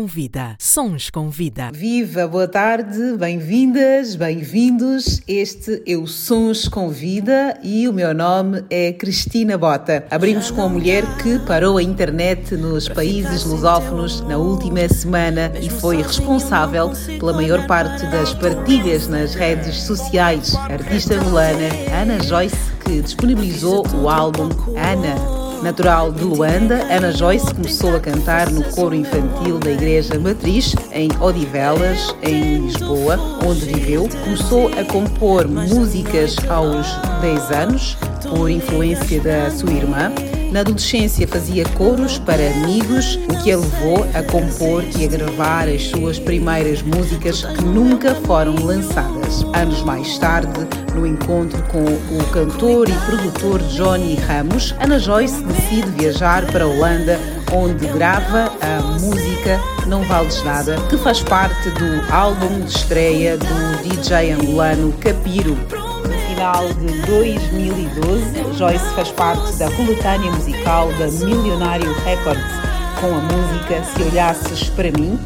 Com Vida. Sons com Vida. Viva, boa tarde, bem-vindas, bem-vindos. Este é o Sons com Vida e o meu nome é Cristina Bota. Abrimos com a mulher que parou a internet nos países lusófonos na última semana e foi responsável pela maior parte das partilhas nas redes sociais. A artista angolana Ana Joyce, que disponibilizou o álbum Ana Natural de Luanda, Ana Joyce começou a cantar no coro infantil da Igreja Matriz, em Odivelas, em Lisboa, onde viveu. Começou a compor músicas aos 10 anos, por influência da sua irmã. Na adolescência fazia coros para amigos, o que a levou a compor e a gravar as suas primeiras músicas que nunca foram lançadas. Anos mais tarde, no encontro com o cantor e produtor Johnny Ramos, Ana Joyce decide viajar para a Holanda, onde grava a música Não Vales Nada, que faz parte do álbum de estreia do DJ angolano Capiro final de 2012, Joyce faz parte da coletânea musical da Milionário Records com a música Se Olhasses para Mim.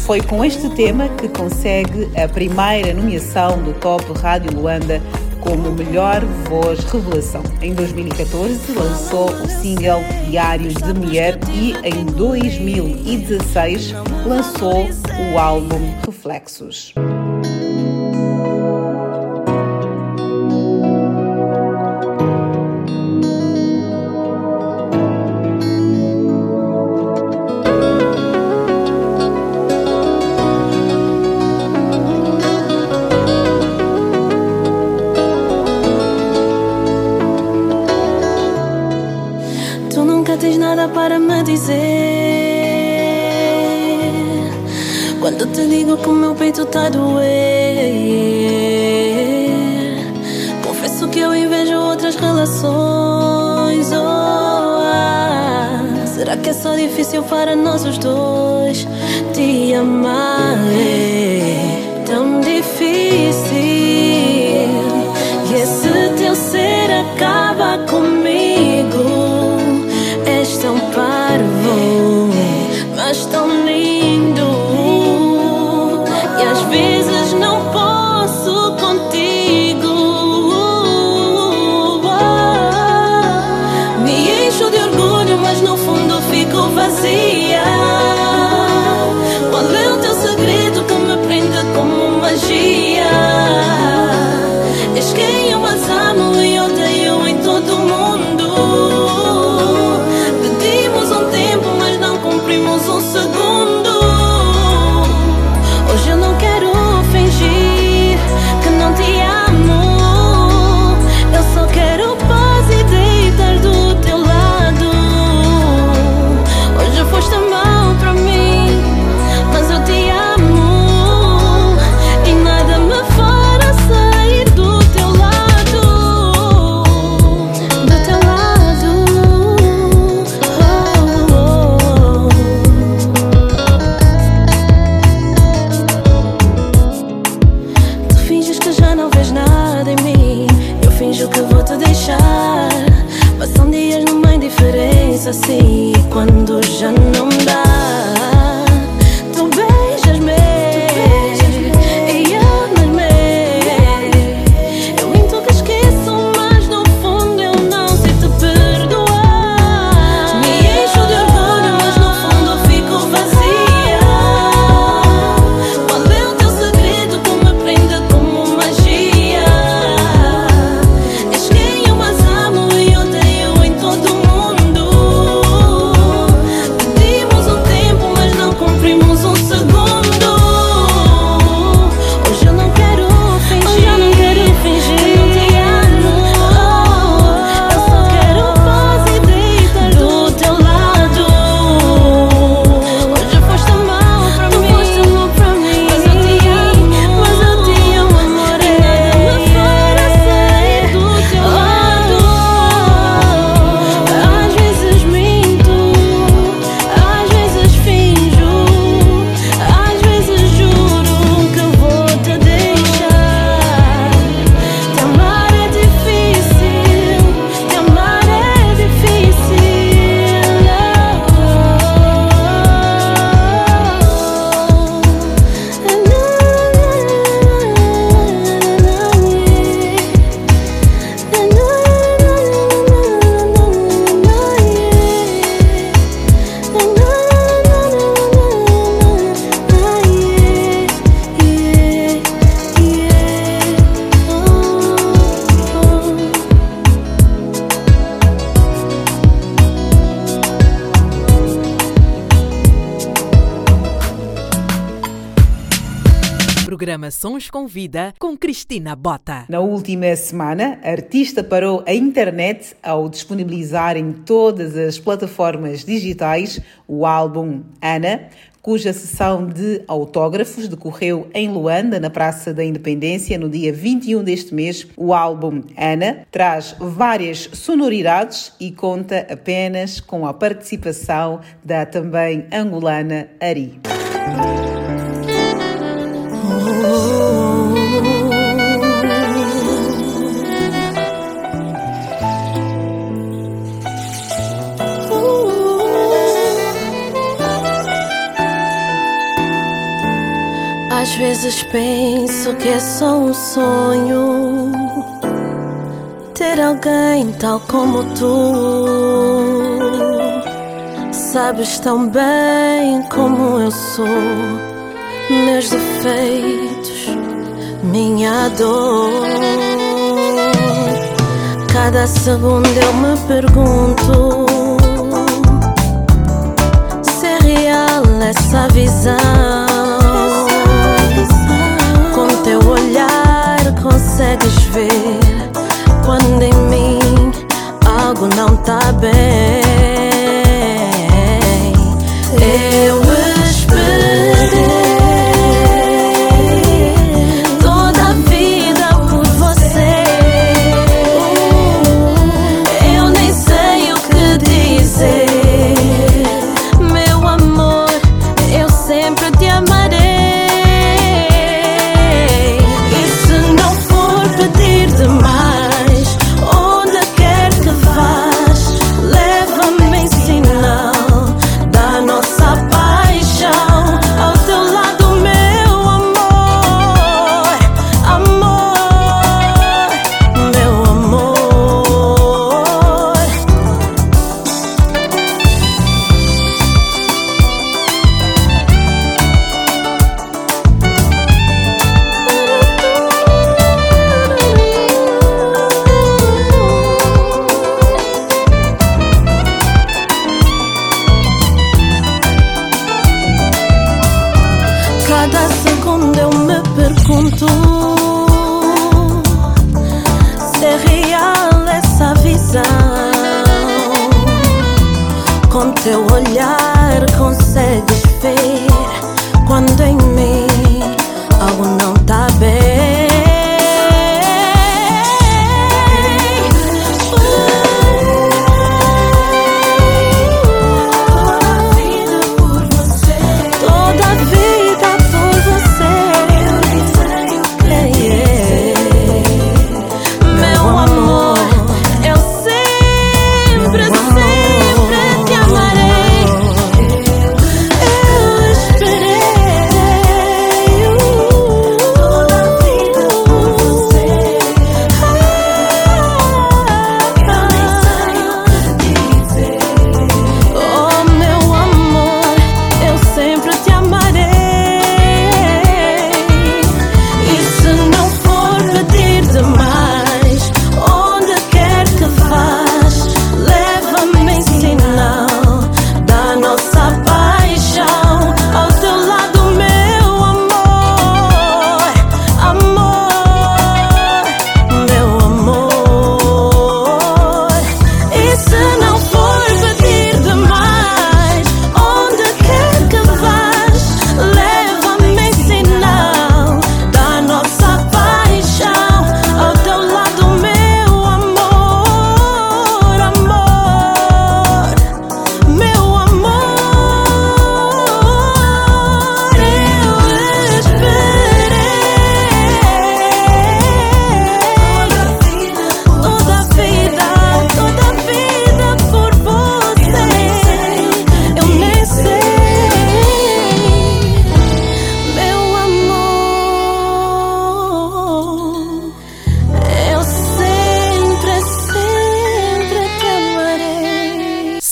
Foi com este tema que consegue a primeira nomeação do Top Rádio Luanda como melhor voz revelação. Em 2014 lançou o single Diário de Mulher e em 2016 lançou o álbum Reflexos. Dizer. Quando te digo que o meu peito tá doer. Confesso que eu invejo outras relações. Oh, ah, será que é só difícil para nós os dois te amar? É tão difícil. Fundo fico Vida com Cristina Bota. Na última semana, a artista parou a internet ao disponibilizar em todas as plataformas digitais o álbum Ana, cuja sessão de autógrafos decorreu em Luanda, na Praça da Independência, no dia 21 deste mês. O álbum Ana traz várias sonoridades e conta apenas com a participação da também angolana Ari. Às vezes penso que é só um sonho ter alguém tal como tu. Sabes tão bem como eu sou, meus defeitos, minha dor. Cada segundo eu me pergunto se é real essa visão. Ver quando em mim algo não tá bem.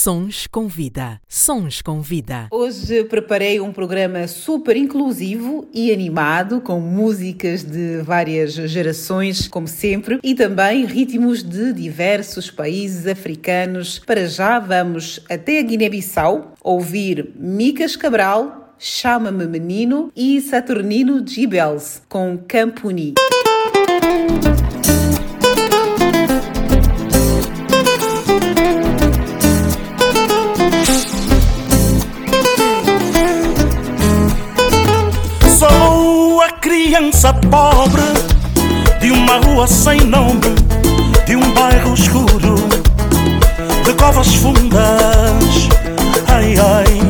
Sons com Vida. Sons com Vida. Hoje preparei um programa super inclusivo e animado, com músicas de várias gerações, como sempre, e também ritmos de diversos países africanos. Para já vamos até a Guiné-Bissau ouvir Micas Cabral Chama-me Menino e Saturnino Gibels com Campuni. Criança pobre de uma rua sem nome, de um bairro escuro, de covas fundas. Ai ai.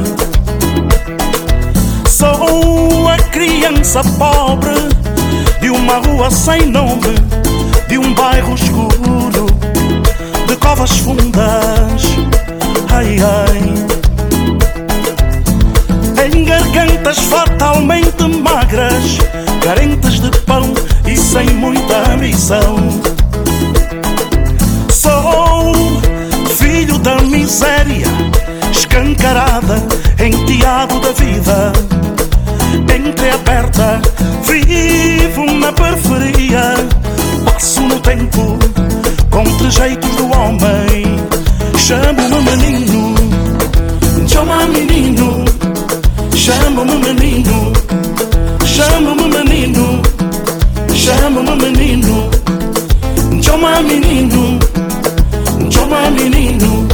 Sou a criança pobre de uma rua sem nome, de um bairro escuro, de covas fundas. Ai ai em gargantas fatalmente magras, carentes pão e sem muita ambição. Sou filho da miséria, escancarada, enteado da vida. Entreaberta, vivo na periferia, passo no tempo com trejeitos do homem. Chamo-me menino, chama menino. Chama-me menino, chama-me menino, chama menino, chama menino.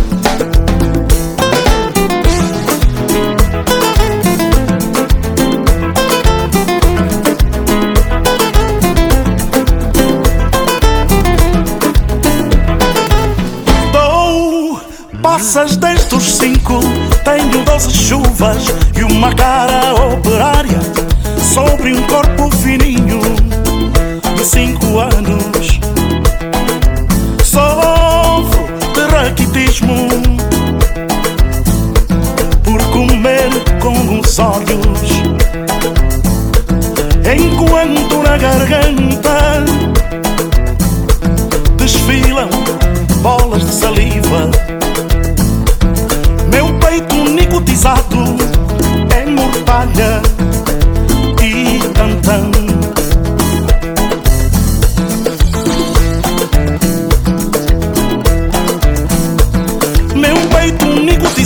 Passas desde os cinco, tenho doze chuvas e uma cara operária sobre um corpo fininho cinco anos. Sofro de raquitismo por comer com os olhos, enquanto na garganta desfilam bolas de saliva. Meu peito nicotizado é mortalha e tantão.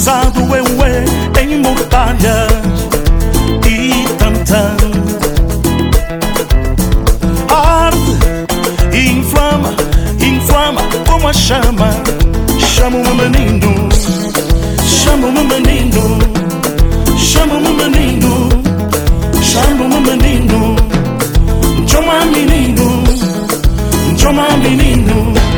Nicotizado é ué em mortalha e tantão. Arde inflama, inflama como a chama. Chama-me menino, chama-me menino, chama-me menino, chama-me menino, chama menino, chama menino. Assim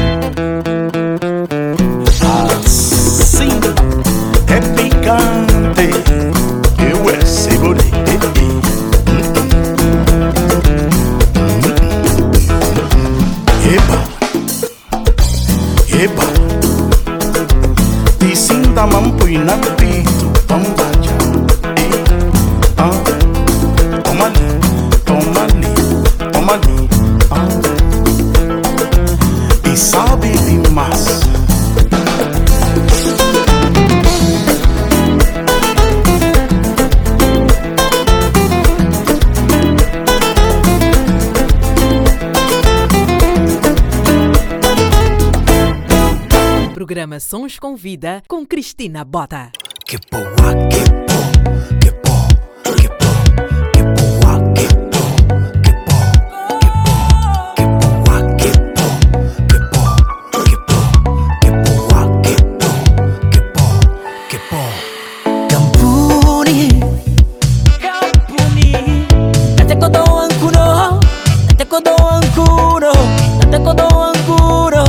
sabe demais. Programa Sons com Vida com Cristina Bota. Que boa, que bo, que bo, oscuro, no tengo todo oscuro.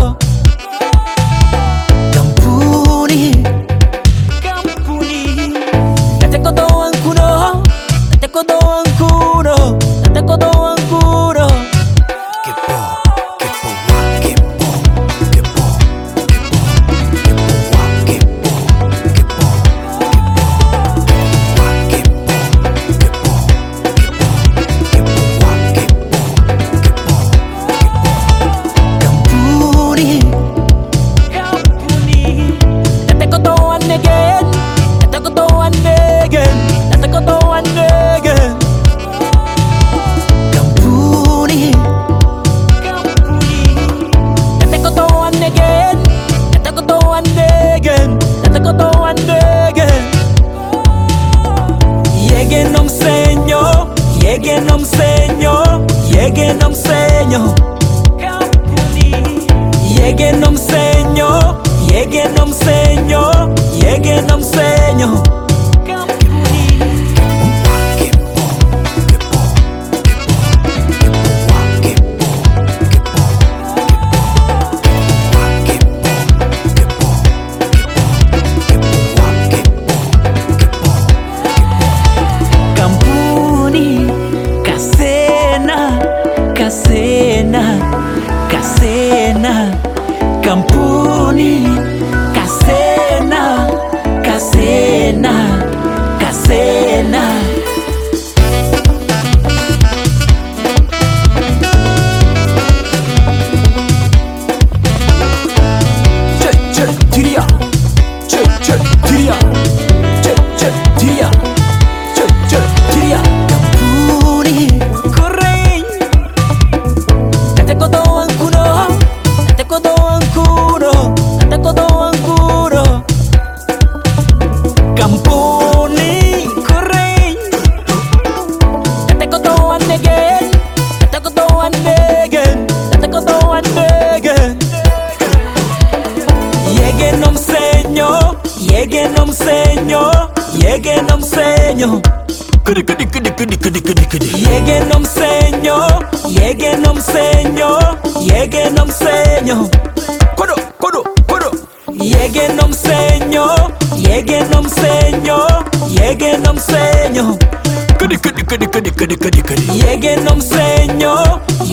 kadikadi. Yege nomsenyo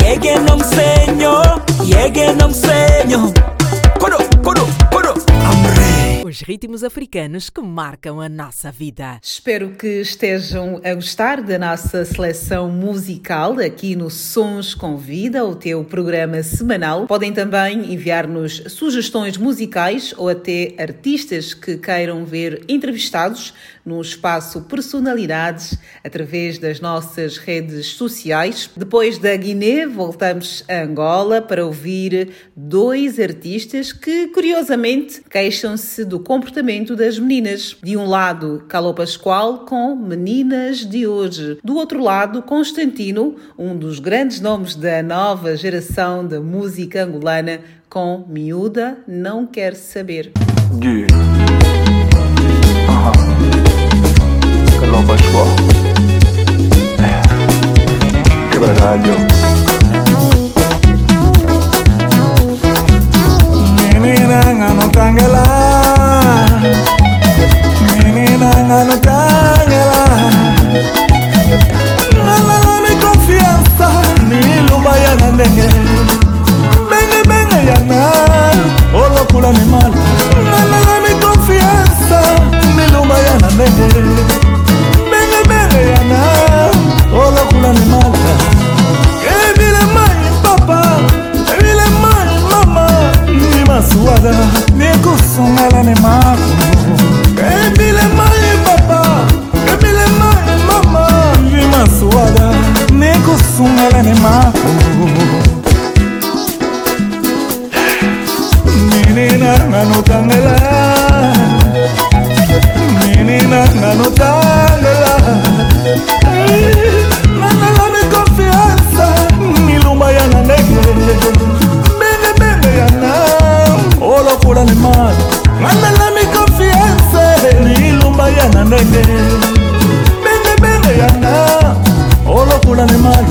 yege nomsenyo yege nomsenyo ritmos africanos que marcam a nossa vida. Espero que estejam a gostar da nossa seleção musical aqui no Sons com Vida, o teu programa semanal. Podem também enviar-nos sugestões musicais ou até artistas que queiram ver entrevistados no espaço Personalidades através das nossas redes sociais. Depois da Guiné, voltamos a Angola para ouvir dois artistas que, curiosamente, queixam-se do comportamento das meninas. De um lado, Calô Pascoal com Meninas de Hoje. Do outro lado, Constantino, um dos grandes nomes da nova geração da música angolana, com Miúda Não Quer Saber. Yeah. Calou. Quebradalho. Menina tangela. mini nanga natangela nalalani konfiansa miluba ya na ndenge bengebenge ya na olokola mimala nalalani konfiansa miluba ya na ndenge bengebenge ya na olokola mimala ebilemai papa ebilemai mama imasuwaga songala ne makolo ebilema ye papa ebilema ye mama. Vimasuwaga nekosungala ne makolo menena nanotangela menena nanotangela nanalami konfiansa milumba ya na ndenge. lokola lemar nanalami konfiance lilumba ya na ndenge. Benebene yanga o lokola lemar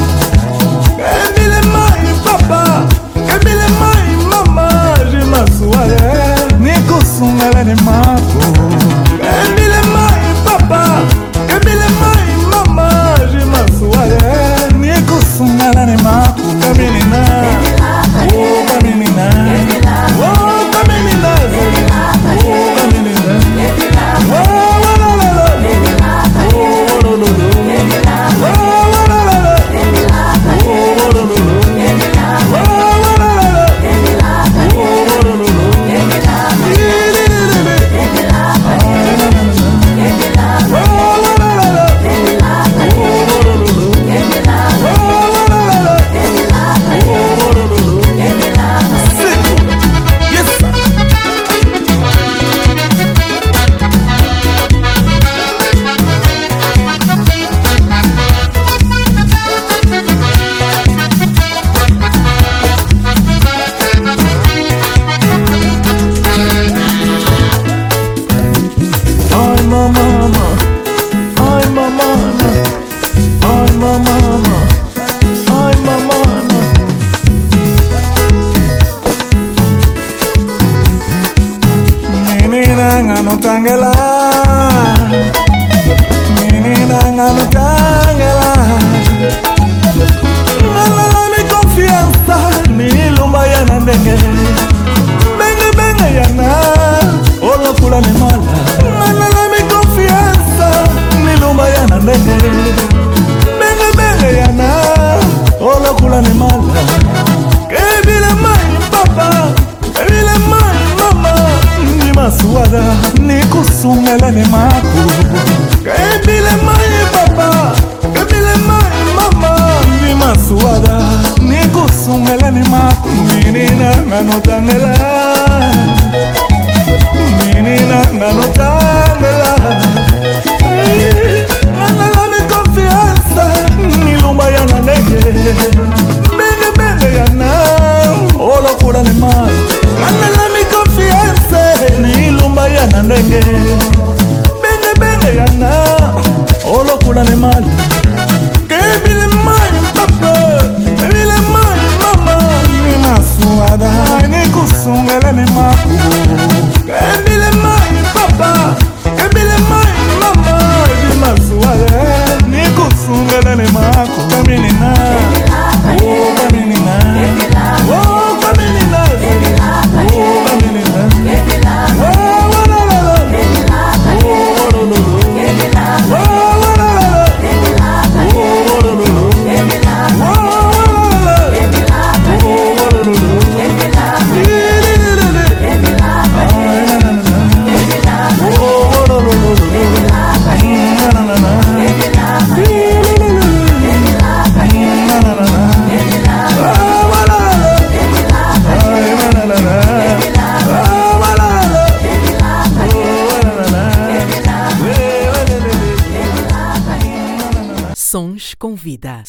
kebile mai papa. Kebile mai mama. Jimasuwaye nikosunga la lemako hablan de más.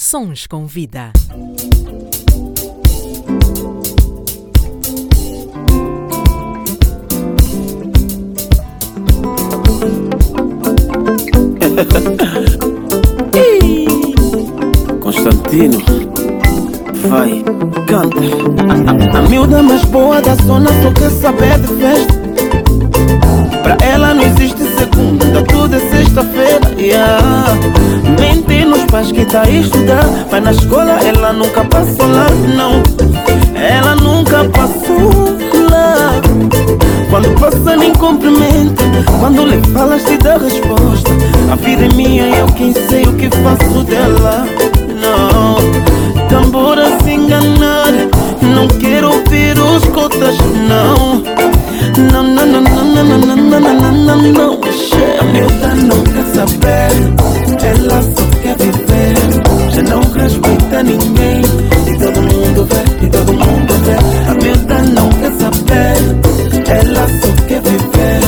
Sons com vida. Constantino, vai, canta. A, a, miúda mais boa da zona só quer saber de festa. Pra ela não existe segunda, tudo é sexta-feira. Yeah. Pais que tá a estudar, mas na escola ela nunca passou lá, não. Ela nunca passou lá. Quando passa nem cumprimenta, quando lhe falas te dá resposta. A vida é minha, eu quem sei o que faço dela. Não, tambora se enganar, não quero ouvir os cotas, não. Não, não, não, não, não, não, não, não, não, não, não, não. A miúda não quer saber, ela só quer viver. Já não respeita ninguém, e todo mundo vê, e todo mundo vê. A miúda não quer saber, ela só quer viver.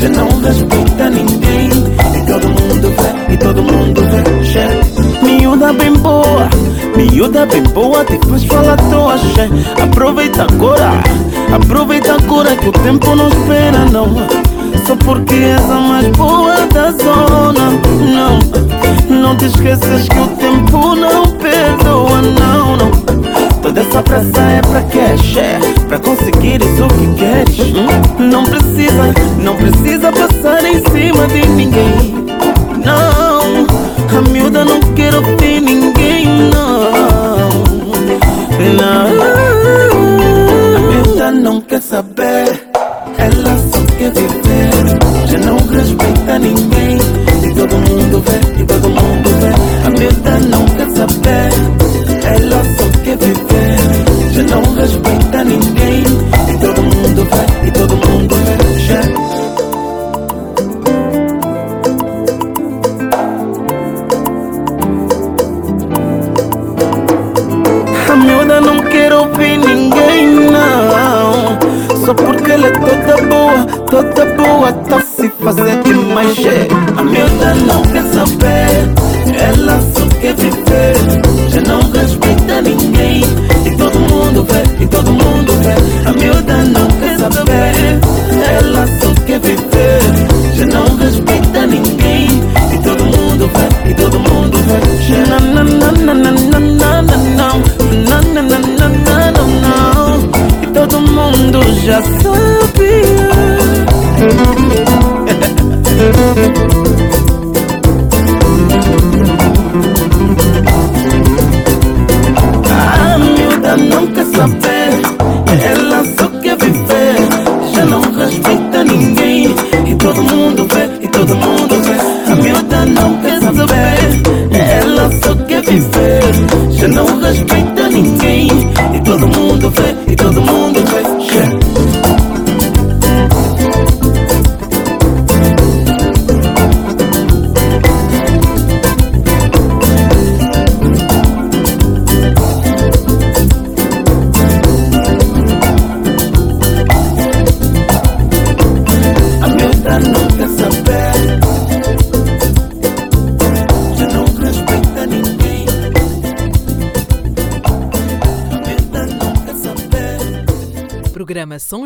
Já não respeita ninguém, e todo mundo vê, e todo mundo vê. Che. Miúda bem boa, miúda bem boa, faz falar à toa, che. Aproveita agora, aproveita agora que o tempo não espera, não. Só porque és a mais boa da zona, não. Não te esqueças que o tempo não perdoa, não, não. Toda essa pressa é pra quê, che? Pra conseguires o que queres. hum? Não precisa, não precisa passar em cima de ninguém. Não, a miúda não quer ouvir ninguém, não. Não, a miúda não quer saber, ela só quer viver. Já não respeita ninguém, y todo mundo ve y todo mundo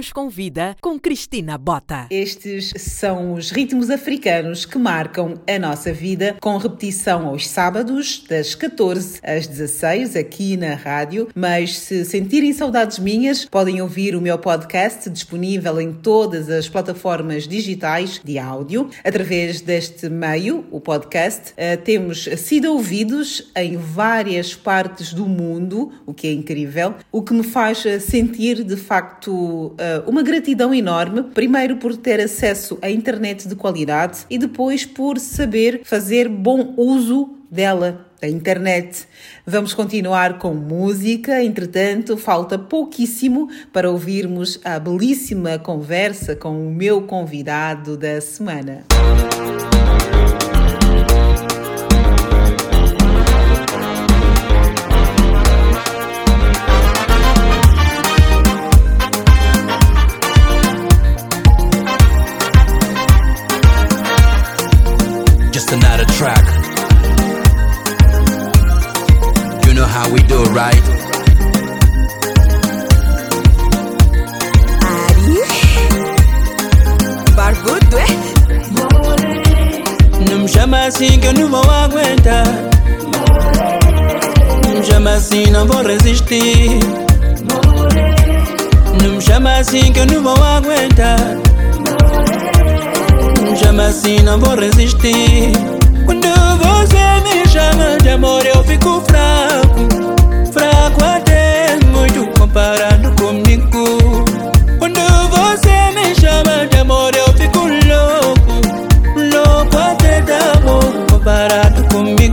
programa Sons com Vida com Cristina Bota. Estes são os ritmos africanos que marcam a nossa vida, com repetição aos sábados, das 14 às 16, aqui na rádio. Mas se sentirem saudades minhas, podem ouvir o meu podcast disponível em todas as plataformas digitais de áudio. Através deste meio, o podcast, eh, temos sido ouvidos em várias partes do mundo, o que é incrível, o que me faz sentir de facto eh, uma gratidão enorme, primeiro por ter acesso à internet de qualidade e depois por saber fazer bom uso dela, da internet. Vamos continuar com música, entretanto, falta pouquíssimo para ouvirmos a belíssima conversa com o meu convidado da semana. Just right? Barbudo, é? Não me chama assim que eu não vou aguentar. Não me chama assim, não vou resistir. Não me chama assim que eu não vou aguentar. Não me chama assim, não vou resistir. Quando você me chama de amor, eu fico. Fraco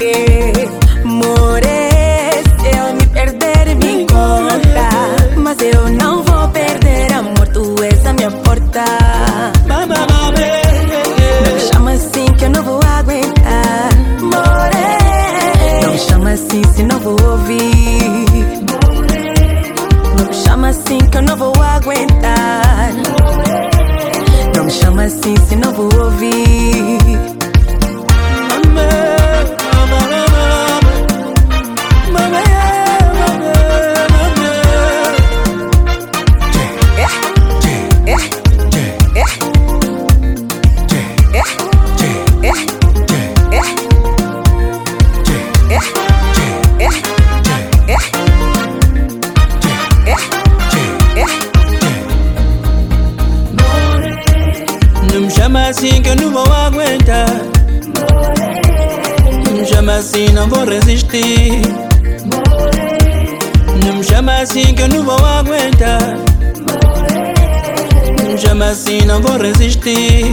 na não vou resistir.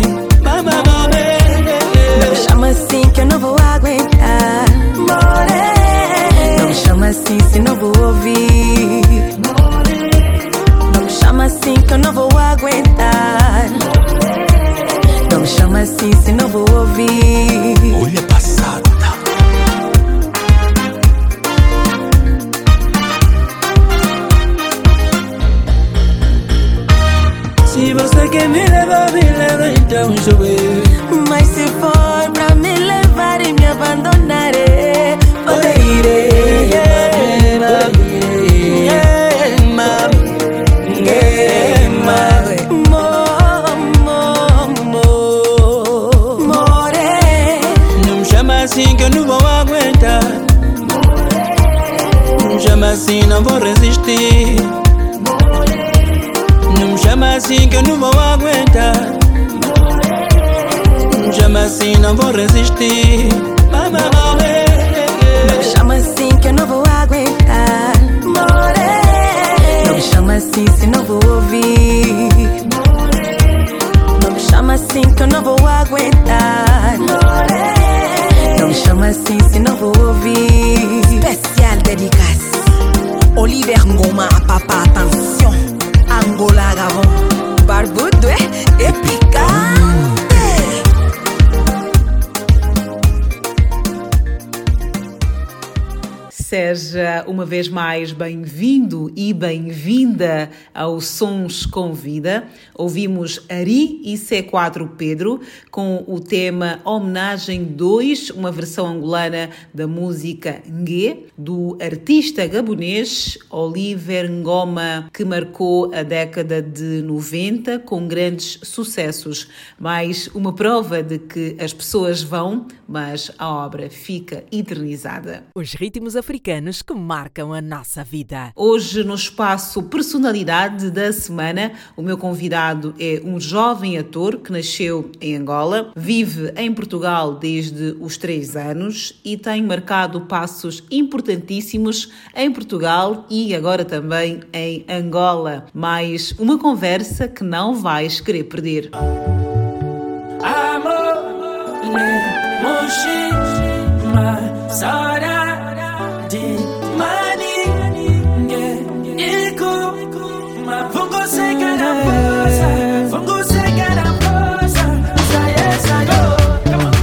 Com Vida. Ouvimos Ari e C4 Pedro com o tema Homenagem 2, uma versão angolana da música Ngue, do artista gabonês Oliver Ngoma, que marcou a década de 90 com grandes sucessos. Mais uma prova de que as pessoas vão, mas a obra fica eternizada. Os ritmos africanos que marcam a nossa vida. Hoje, no espaço Personalidade da Semana, o meu convidado é um jovem ator que nasceu em Angola, vive em Portugal desde os três anos e tem marcado passos importantíssimos em Portugal e agora também em Angola. Mais uma conversa que não vais querer perder.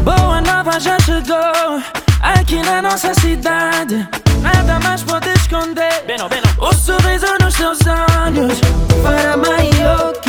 Boa nova já chegou, aqui na nossa cidade, nada mais pode esconder, o sorriso nos teus olhos, para maior que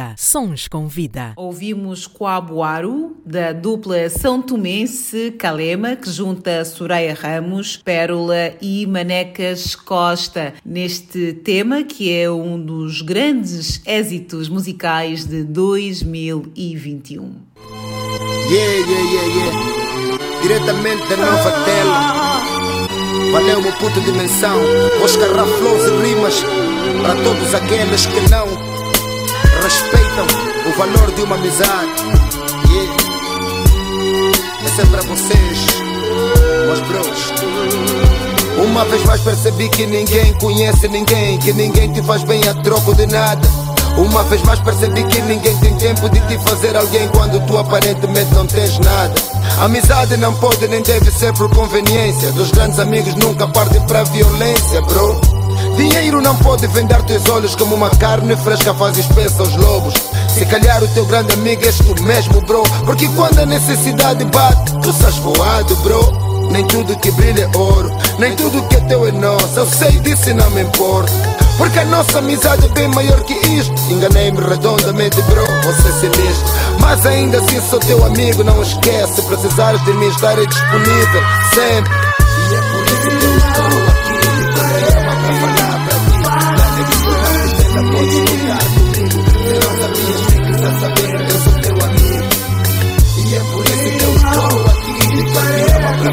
vida. Sons com vida. Ouvimos Coabuaro, da dupla São Tomense Calema, que junta Soraya Ramos, Pérola e Manecas Costa, neste tema que é um dos grandes êxitos musicais de 2021. Yeah, yeah, yeah, yeah. Diretamente da nova tela. Valeu, meu puto dimensão. Oscar Flows e rimas. Para todos aqueles que não respeitam o valor de uma amizade. Yeah. Essa é vocês, meus bros. Uma vez mais percebi que ninguém conhece ninguém, que ninguém te faz bem a troco de nada. Uma vez mais percebi que ninguém tem tempo de te fazer alguém quando tu aparentemente não tens nada. Amizade não pode nem deve ser por conveniência. Dos grandes amigos nunca partem pra violência, bro. Dinheiro não pode vender teus olhos como uma carne fresca faz espessa aos lobos. Se calhar o teu grande amigo és tu mesmo, bro. Porque quando a necessidade bate, tu estás voado, bro. Nem tudo que brilha é ouro, nem tudo que é teu é nosso. Eu sei disso e não me importa. Porque a nossa amizade é bem maior que isto. Enganei-me redondamente, bro, você sinistro. Mas ainda assim sou teu amigo, não esquece. Se precisares de mim, estarei disponível sempre. E é por isso que eu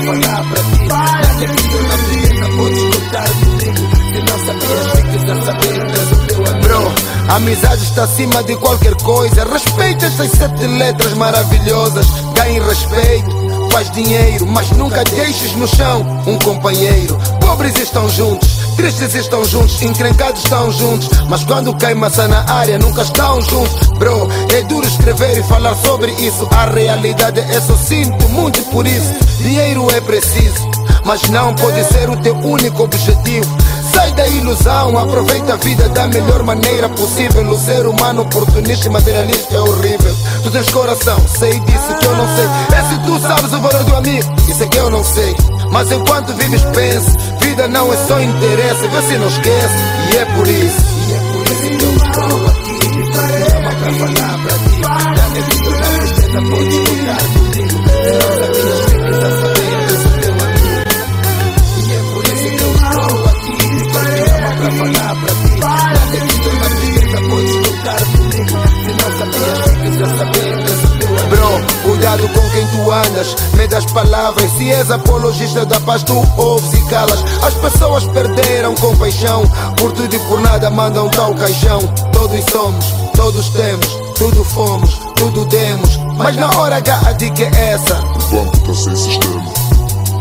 Programa pra ti. Nada que tu não entenda, podes contar comigo. Se não sabias, fiques saber, eu sou teu amigo. Bro, a amizade está acima de qualquer coisa. Respeita estas sete letras maravilhosas. Ganhe respeito faz dinheiro, mas nunca deixes no chão um companheiro. Pobres estão juntos, tristes estão juntos, encrencados estão juntos, mas quando cai maçã na área nunca estão juntos. Bro, é duro escrever e falar sobre isso. A realidade é só sinto muito por isso. Dinheiro é preciso, mas não pode ser o teu único objetivo. Sai da ilusão, aproveita a vida da melhor maneira possível. O ser humano oportunista e materialista é horrível. Tu tens coração, sei disso que eu não sei. É se tu sabes o valor do amigo, isso é que eu não sei. Mas enquanto vives, pense: vida não é só interesse, se não esquece. E é por isso. E é por isso que eu estou aqui. Pra falar pra vida não sabias, teu amigo. E é por isso que eu estou aqui. Programa pra falar pra ti. Dá-me vida na tristeza, podes contar comigo. Se não sabias, fiques a saber, cuidado com quem tu andas, medo das palavras. Se és apologista da paz, tu ouves e calas. As pessoas perderam compaixão, por tudo e por nada mandam tal caixão. Todos somos, todos temos, tudo fomos, tudo demos. Mas na hora H a dica é essa. O banco tá sem sistema.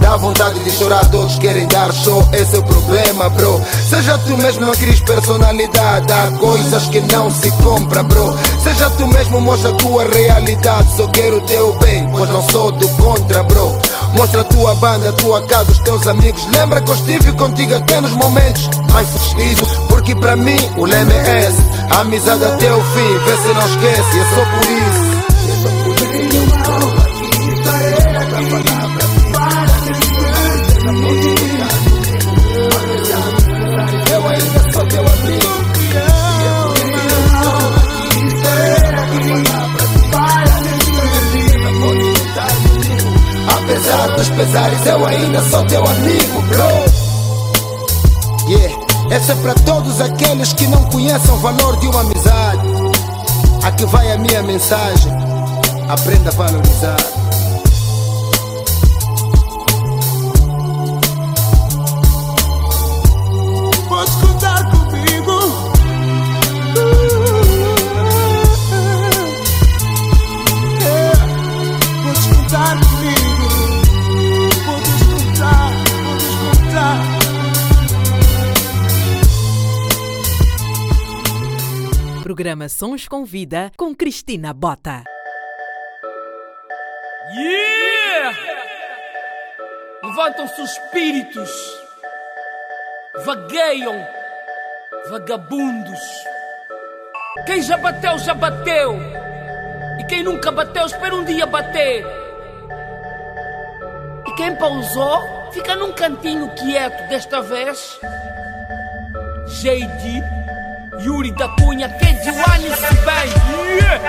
Dá vontade de chorar, todos querem dar show, esse é o problema, bro. Seja tu mesmo uma cris personalidade, há coisas que não se compra, bro. Seja tu mesmo, mostra a tua realidade, só quero o teu bem, pois não sou do contra, bro. Mostra a tua banda, a tua casa, os teus amigos. Lembra que eu estive contigo até nos momentos mais festivos, porque para mim o lema é esse: a amizade até o fim, vê se não esquece, é só por isso. Dos pesares, eu ainda sou teu amigo, bro. Yeah, essa é para todos aqueles que não conhecem o valor de uma amizade. Aqui vai a minha mensagem. Aprenda a valorizar. Programa Sons com Vida com Cristina Bota. Yeah! Levantam-se os espíritos, vagueiam, vagabundos. Quem já bateu, já bateu. E quem nunca bateu, espera um dia bater. E quem pausou, fica num cantinho quieto desta vez. JD, Yuri da Cunha, Kejiwani se bem. Yeah!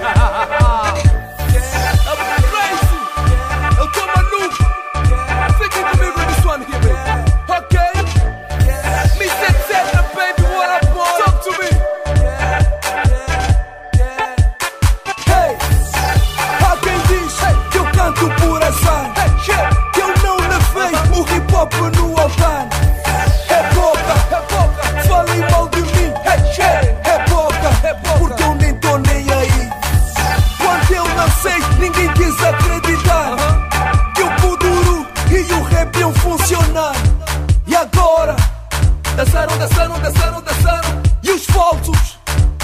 I'm crazy. Eu tô maluco. Fiquem comigo nesse one here, baby. Ok? Me said, baby, what up, boy? Talk to me. Hey, quem diz que eu canto por azar. Que eu não levei o hip no altar. É boca, falem mal de mim. Dançaram, dançaram, dançaram, dançaram. E os falsos?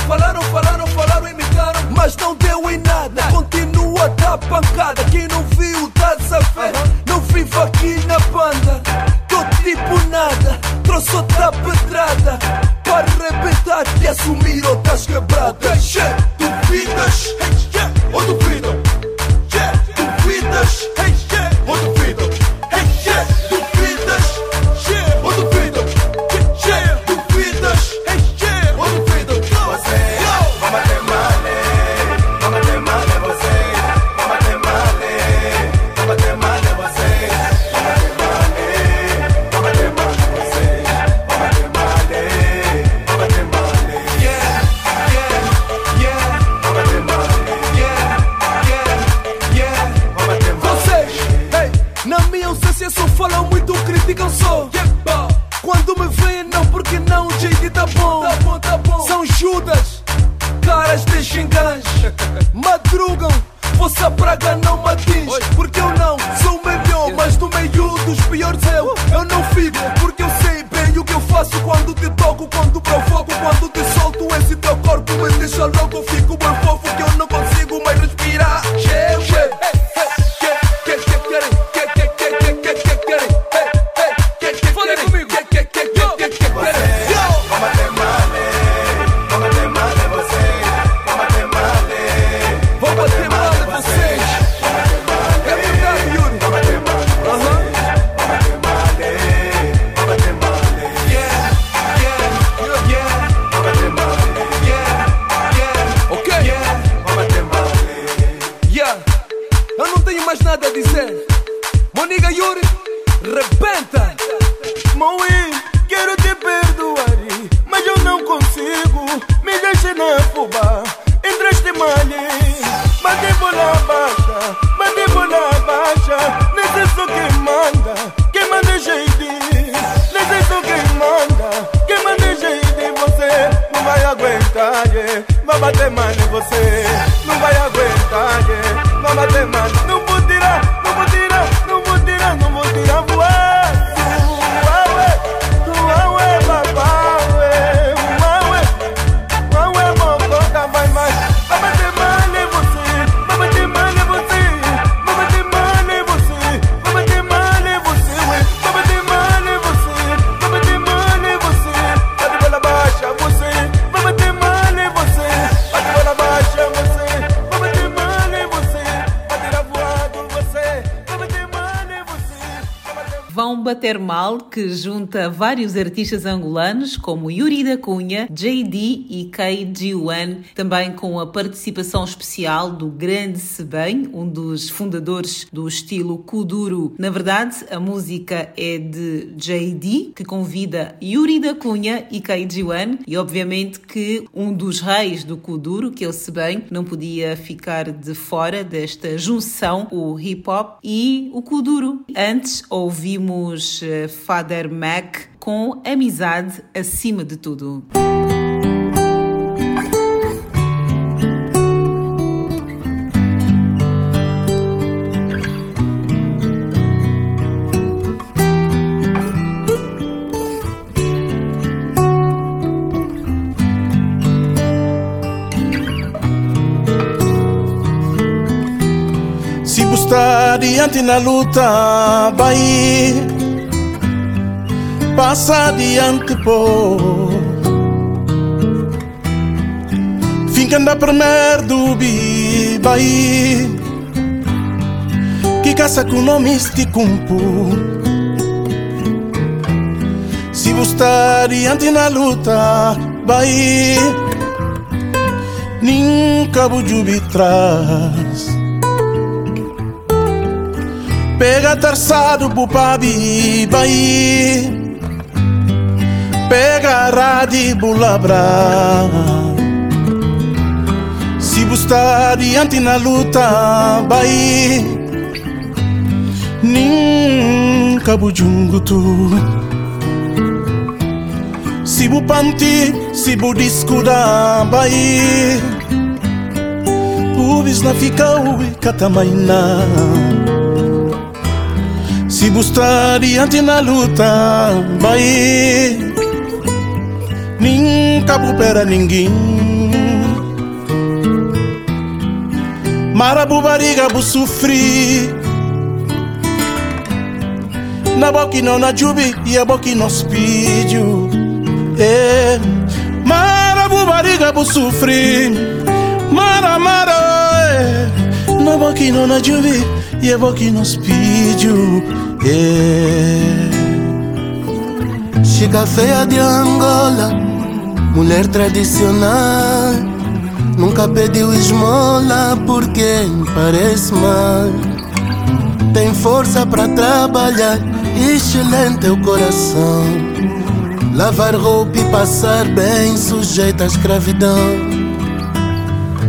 Falaram, falaram, falaram, imitaram. Mas não deu em nada. Continua a dar pancada. Quem não viu, tá desafio. Não vivo aqui na banda. Tô tipo nada. Trouxe outra pedrada. sumir ou estás quebrado. Yeah. Duvidas? Mal, que junta vários artistas angolanos como Yuri da Cunha, JD e KG1, também com a participação especial do grande Sebem, um dos fundadores do estilo Kuduro. Na verdade, a música é de JD, que convida Yuri da Cunha e KG1, e obviamente que um dos reis do Kuduro, que é o Sebem, não podia ficar de fora desta junção, o hip hop e o Kuduro. Antes ouvimos eh, Father Mac com amizade acima de tudo. Se buscar adiante na luta, vai passa adiante, pô. Fica na primeira dubi, vai que caça com nome este cumpo. Se buscar adiante na luta, vai nunca bujubi trás. Pega terçado pro pabi, vai Pega radi bulabra Se buscar adiante na luta, vai. Nunca bujungu tu. Si bu panti, si bu diskuda, vai. Pubis na fica ui katamaina Se buscar adiante na luta, vai Nunca bupera ninguém Marabu bariga bu sufri Na boki no na jubi E a boki no spídio é. Mara Mara bu sofrer Mara mara eh. No boqui não na juve E é boqui nos pediu yeah. Chica feia de Angola, mulher tradicional. Nunca pediu esmola porque parece mal. Tem força para trabalhar, excelente é o coração. Lavar roupa e passar bem, sujeita à escravidão.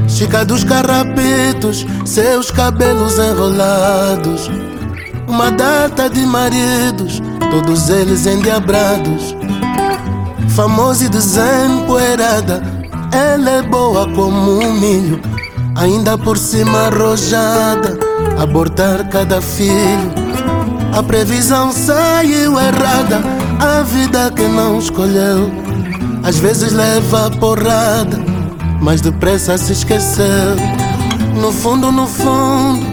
Chica dos carrapetos, seus cabelos enrolados. Uma data de maridos, todos eles endiabrados. Famosa e desempoeirada, ela é boa como um milho. Ainda por cima arrojada, abortar cada filho. A previsão saiu errada, a vida que não escolheu. Às vezes leva porrada, mas depressa se esqueceu. No fundo, no fundo,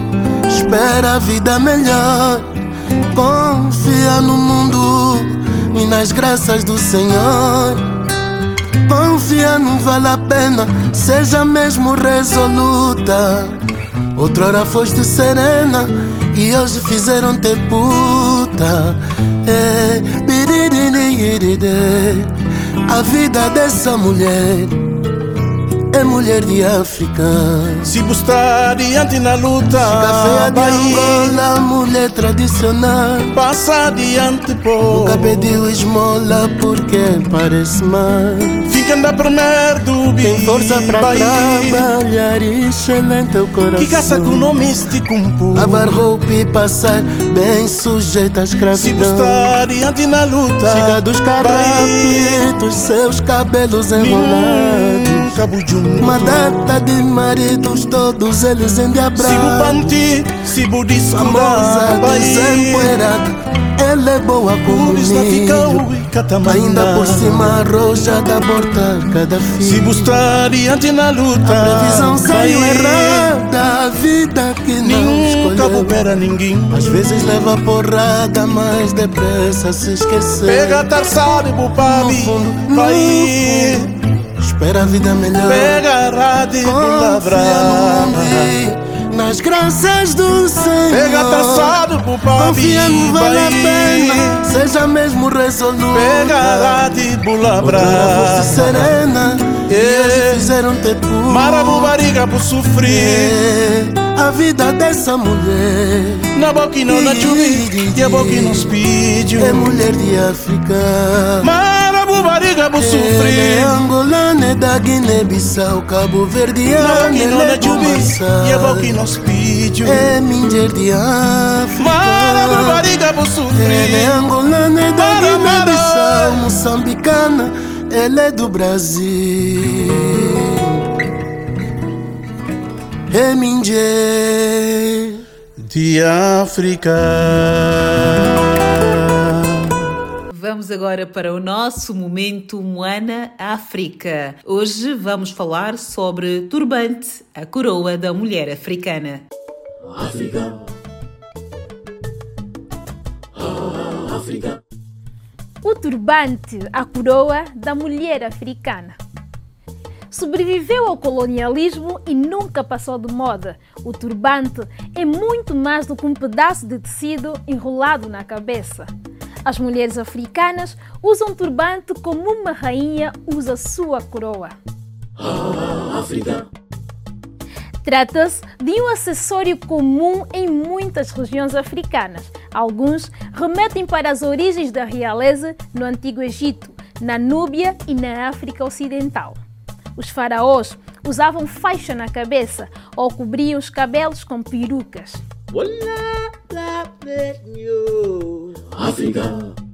espera a vida melhor. Confia no mundo e nas graças do Senhor. Confia, não vale a pena, seja mesmo resoluta. Outrora foste serena e hoje fizeram-te puta. É. A vida dessa mulher é mulher de África. Se buscar adiante na luta Café de vai. Angola, mulher tradicional. Passa adiante, pô Nunca pediu esmola porque parece mal. Fica anda primeiro do Tem força pra vai. trabalhar, excelente é o coração. Que caça com nome este cumpo Lavar roupa e passar bem sujeita à Se escravidão. buscar adiante na luta Chega dos vai. carrapitos, seus cabelos enrolados. Cabo junto Uma data de maridos, todos eles Sigo endiabrados. panti, sigo Famosa, vai. desempoeirada, ela é boa como milho. Ainda por cima arrojada, abortar cada Se filho. buscar adiante na luta A previsão saiu errada, a vida que não Nunca coopera ninguém Às vezes leva porrada, mas depressa se esqueceu. Pega a tarçada e no Vai espera a vida melhor. Pega a rádio e no nas graças do Senhor. Pega tarçada e bupabi Confia, não vale a pena, seja mesmo resoluta. Pega a rádio e serena, e É. hoje fizeram-te pura. Marabu bariga por sofrer É, a vida dessa mulher Na boca e não na chuvi E a boca não speed é mulher de África. Marabu bariga por Ela é sofrer angolana, é da Guiné-Bissau, Cabo é Marçal. não speed É mulher de África. Marabu bariga por Ela é é da. Guiné-Bissau, moçambicana, ela é do Brasil. É Minjê. De África Vamos agora para o nosso momento Moana África. Hoje vamos falar sobre turbante, a coroa da mulher africana. O turbante, a coroa da mulher africana. Sobreviveu ao colonialismo e nunca passou de moda. O turbante é muito mais do que um pedaço de tecido enrolado na cabeça. As mulheres africanas usam turbante como uma rainha usa sua coroa. Trata-se de um acessório comum em muitas regiões africanas. Alguns remetem para as origens da realeza no Antigo Egito, na Núbia e na África Ocidental. Os faraós usavam faixa na cabeça ou cobriam os cabelos com perucas.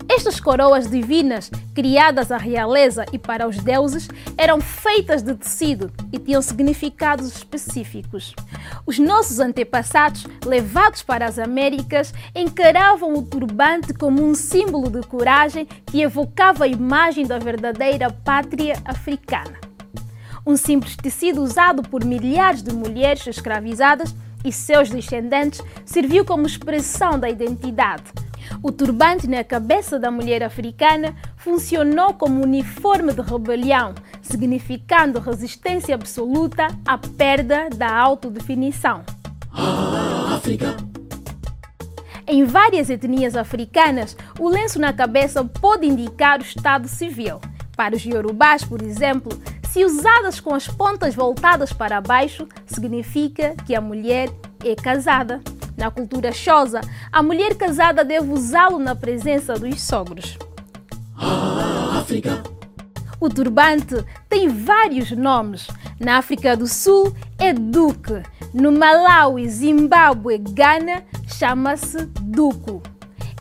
Estas coroas divinas, criadas à realeza e para os deuses, eram feitas de tecido e tinham significados específicos. Os nossos antepassados, levados para as Américas, encaravam o turbante como um símbolo de coragem que evocava a imagem da verdadeira pátria africana. Um simples tecido usado por milhares de mulheres escravizadas e seus descendentes serviu como expressão da identidade. O turbante na cabeça da mulher africana funcionou como uniforme de rebelião, significando resistência absoluta à perda da autodefinição. África. Em várias etnias africanas, o lenço na cabeça pode indicar o estado civil. Para os iorubás, por exemplo, se usadas com as pontas voltadas para baixo, significa que a mulher é casada. Na cultura xosa, a mulher casada deve usá-lo na presença dos sogros. África. O turbante tem vários nomes. Na África do Sul é duque. No Malawi, Zimbábue, Ghana chama-se duco.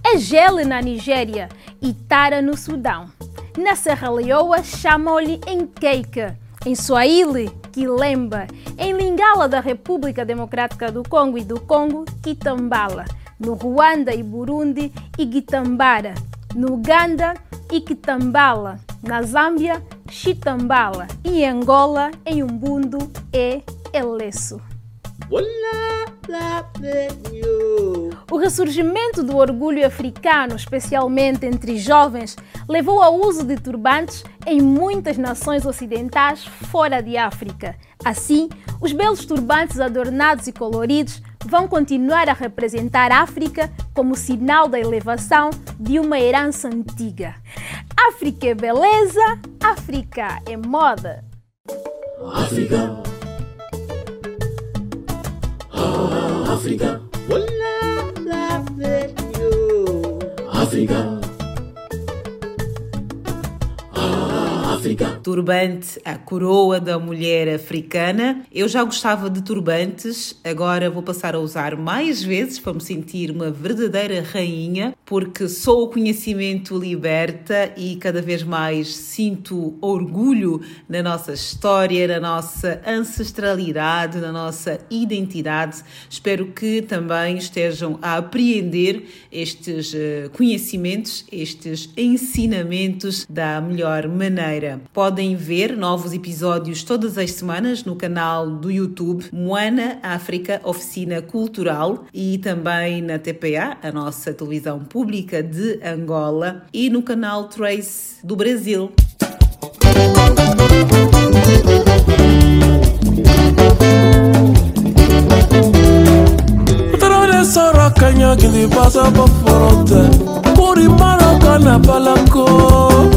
É gele na Nigéria e tara no Sudão. Na Serra Leoa chamam-lhe enkeike. Em Swahili, quilemba. Em Lingala da República Democrática do Congo e do Congo, kitambala. No Ruanda e Burundi, igitambara. No Uganda, ikitambala. Na Zâmbia, chitambala. E em Angola, em Umbundo, é eleço. O ressurgimento do orgulho africano, especialmente entre jovens, levou ao uso de turbantes em muitas nações ocidentais fora de África. Assim, os belos turbantes adornados e coloridos vão continuar a representar a África como sinal da elevação de uma herança antiga. África é beleza, África é moda. África. África. África. África. Turbante, a coroa da mulher africana. Eu já gostava de turbantes, agora vou passar a usar mais vezes para me sentir uma verdadeira rainha, porque só o conhecimento liberta e cada vez mais sinto orgulho na nossa história, na nossa ancestralidade, na nossa identidade. Espero que também estejam a apreender estes eh, conhecimentos, estes ensinamentos da melhor maneira. Podem ver novos episódios todas as semanas no canal do YouTube Moana África Oficina Cultural e também na TPA, a nossa televisão pública de Angola, e no canal Trace do Brasil. Sara kanya gili basa ba forota Puri mara kana balako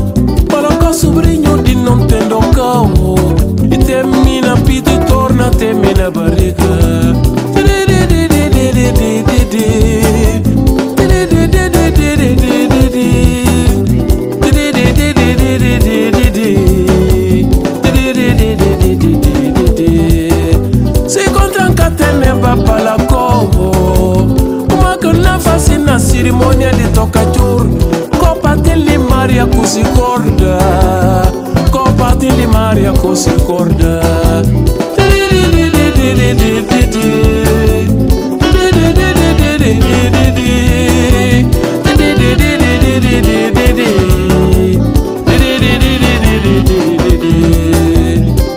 Solongo sobrinho di non tendo cavo. E temi na pito torna temi na barriga Di di di di di di di di. Maria cusi corda Copa de Maria cusi corda.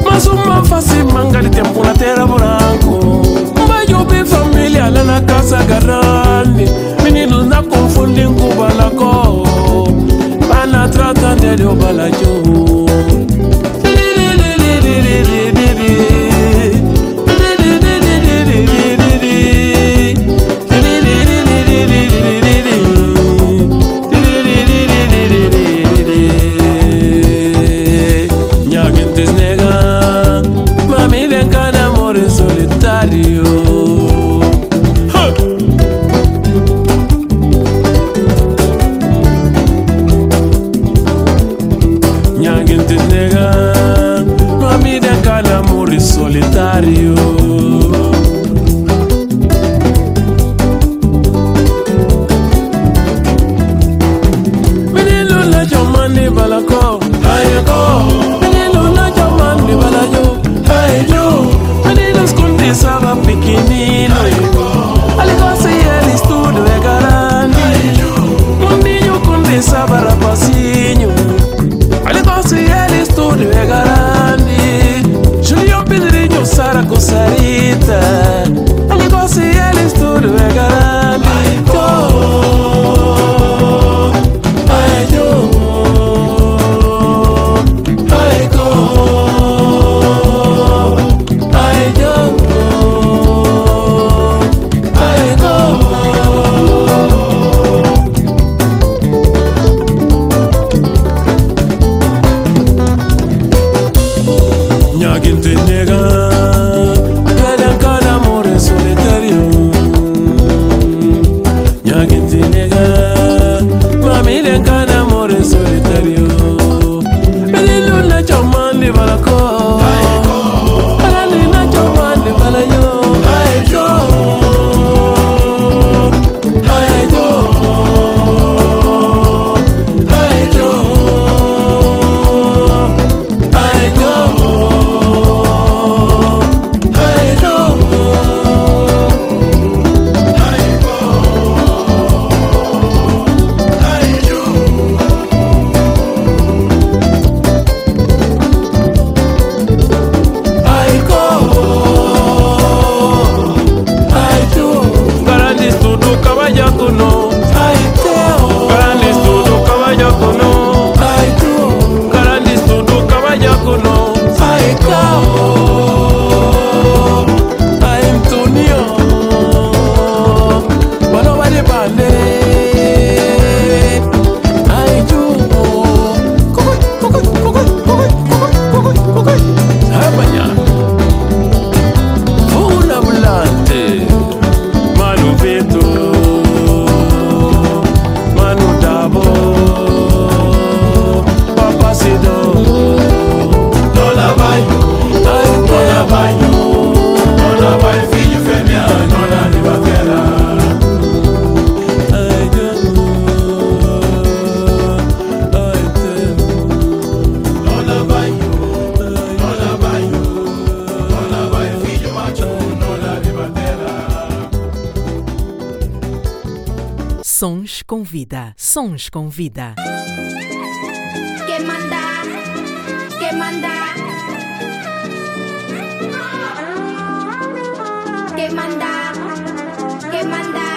Mas uma face manga de tempo na terra branco. Vai bem família lá na casa grande Meninos na confundem com balacó trata de o Sons com vida. Sons com vida. que manda, que manda, que manda, que manda,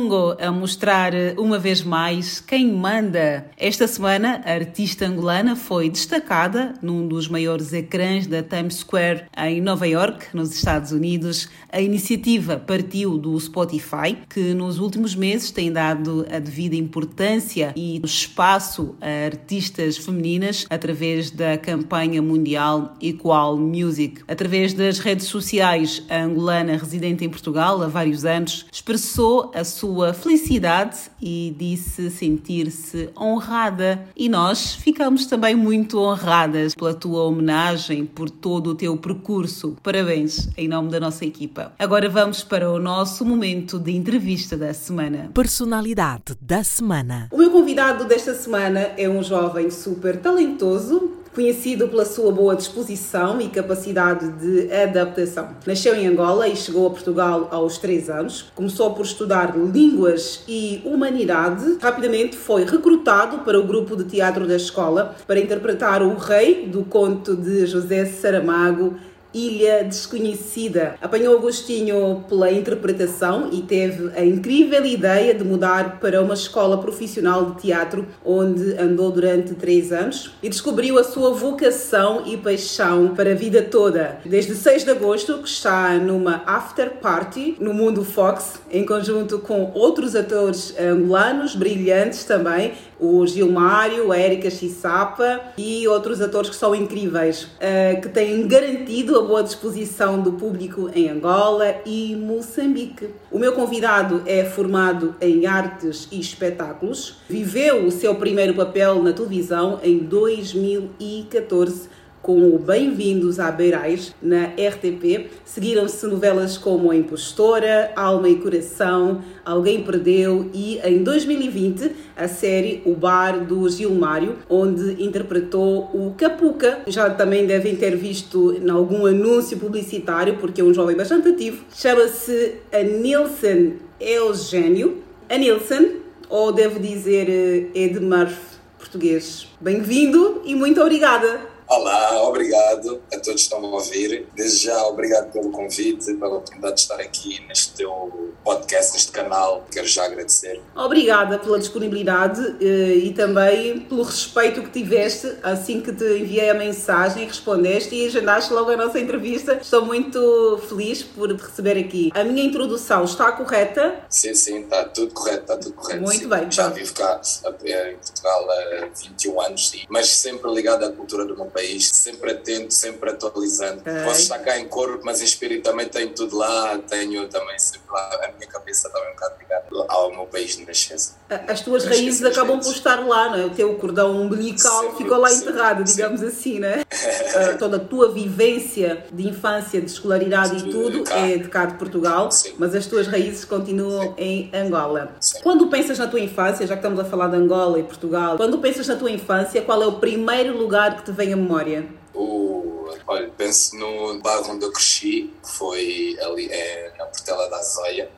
Pongo a mostrar uma vez mais quem manda. Esta semana, a artista angolana foi destacada num dos maiores ecrãs da Times Square em Nova York, nos Estados Unidos. A iniciativa partiu do Spotify, que nos últimos meses tem dado a devida importância e espaço a artistas femininas através da campanha mundial Equal Music. Através das redes sociais, a angolana residente em Portugal há vários anos expressou a sua felicidade e disse sentir-se honrada. E nós ficamos também muito honradas pela tua homenagem, por todo o teu percurso. Parabéns em nome da nossa equipa. Agora vamos para o nosso momento de entrevista da semana. Personalidade da semana. O meu convidado desta semana é um jovem super talentoso, conhecido pela sua boa disposição e capacidade de adaptação. Nasceu em Angola e chegou a Portugal aos 3 anos. Começou por estudar línguas e humanidade. Rapidamente foi recrutado para o grupo de teatro da escola para interpretar o rei do conto de José Saramago Ilha Desconhecida. Apanhou o gostinho pela interpretação e teve a incrível ideia de mudar para uma escola profissional de teatro, onde andou durante três anos e descobriu a sua vocação e paixão para a vida toda. Desde 6 de agosto, que está numa after party no Mundo Fox, em conjunto com outros atores angolanos brilhantes também, o Gilmário, a Érica Chisapa e outros atores que são incríveis, eh, que têm garantido a boa disposição do público em Angola e Moçambique. O meu convidado é formado em artes e espetáculos, viveu o seu primeiro papel na televisão em 2014 com o Bem-vindos a Beirais na RTP. Seguiram-se novelas como A Impostora, Alma e Coração, Alguém Perdeu e, em 2020, a série O Bar do Gilmário, onde interpretou o Capuca. Já também devem ter visto em algum anúncio publicitário, porque é um jovem bastante ativo. Chama-se Anilson Eugênio. Anilson, ou devo dizer eh, Edmar português. Bem-vindo e muito obrigada. Olá, obrigado a todos que estão a ouvir. Desde já, obrigado pelo convite, pela oportunidade de estar aqui neste teu podcast, neste canal. Quero já agradecer. Obrigada pela disponibilidade eh, e também pelo respeito que tiveste assim que te enviei a mensagem, respondeste e agendaste logo a nossa entrevista. Estou muito feliz por te receber aqui. A minha introdução está correta? Sim, sim, está tudo correto, está tudo correto. Muito sim. bem. Já vivo cá eh, em Portugal há 21 anos, sim, mas sempre ligado à cultura do meu país, sempre atento, sempre atualizando. Posso estar cá em corpo, mas em espírito também tenho tudo lá, tenho também sempre lá, a minha cabeça também um bocado ligada ao meu país de nascença. A- As tuas raízes acabam das por estar lá, não é? O teu cordão umbilical Sempre, ficou lá sempre, enterrado, digamos assim, né? Ah, Toda a tua vivência de infância, de escolaridade e tudo cá. é de cá de Portugal, mas as tuas raízes continuam em Angola. Quando pensas na tua infância, já que estamos a falar de Angola e Portugal, quando pensas na tua infância, qual é o primeiro lugar que te vem à memória? O, olha, penso no bairro onde eu cresci, que foi ali é, na Portela da Azóia,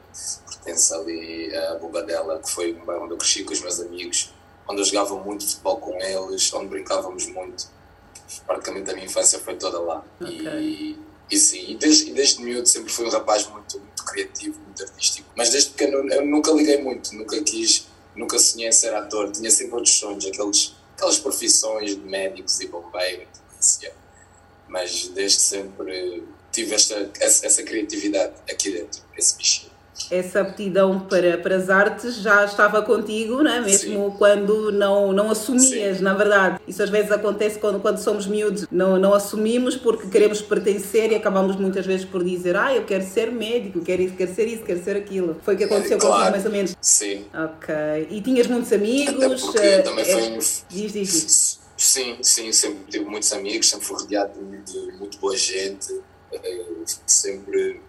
pertence ali a Bobadela, que foi um bairro onde eu cresci com os meus amigos, onde eu jogava muito futebol com eles, onde brincávamos muito. Praticamente a minha infância foi toda lá. E, e sim, e desde, e desde miúdo sempre fui um rapaz muito, muito criativo, muito artístico. Mas desde pequeno eu nunca liguei muito, nunca quis, nunca sonhei em ser ator. Tinha sempre outros sonhos, aqueles, aquelas profissões de médicos e bombeiro, de polícia. Mas desde sempre tive esta, essa, essa criatividade aqui dentro, esse bichinho. Essa aptidão para, para as artes já estava contigo, não é? mesmo quando não, não assumias, na verdade. Isso às vezes acontece quando, quando somos miúdos, não, não assumimos porque queremos pertencer e acabamos muitas vezes por dizer: Ah, eu quero ser médico, quero, quero ser isso, quero ser aquilo. Foi o que aconteceu contigo, Claro. mais ou menos. Sim. Ok. E tinhas muitos amigos? porque eh, também eh, foi um- Diz, diz, diz. Sim, sim, sempre tive muitos amigos, sempre fui rodeado de, de muito boa gente, eh, sempre,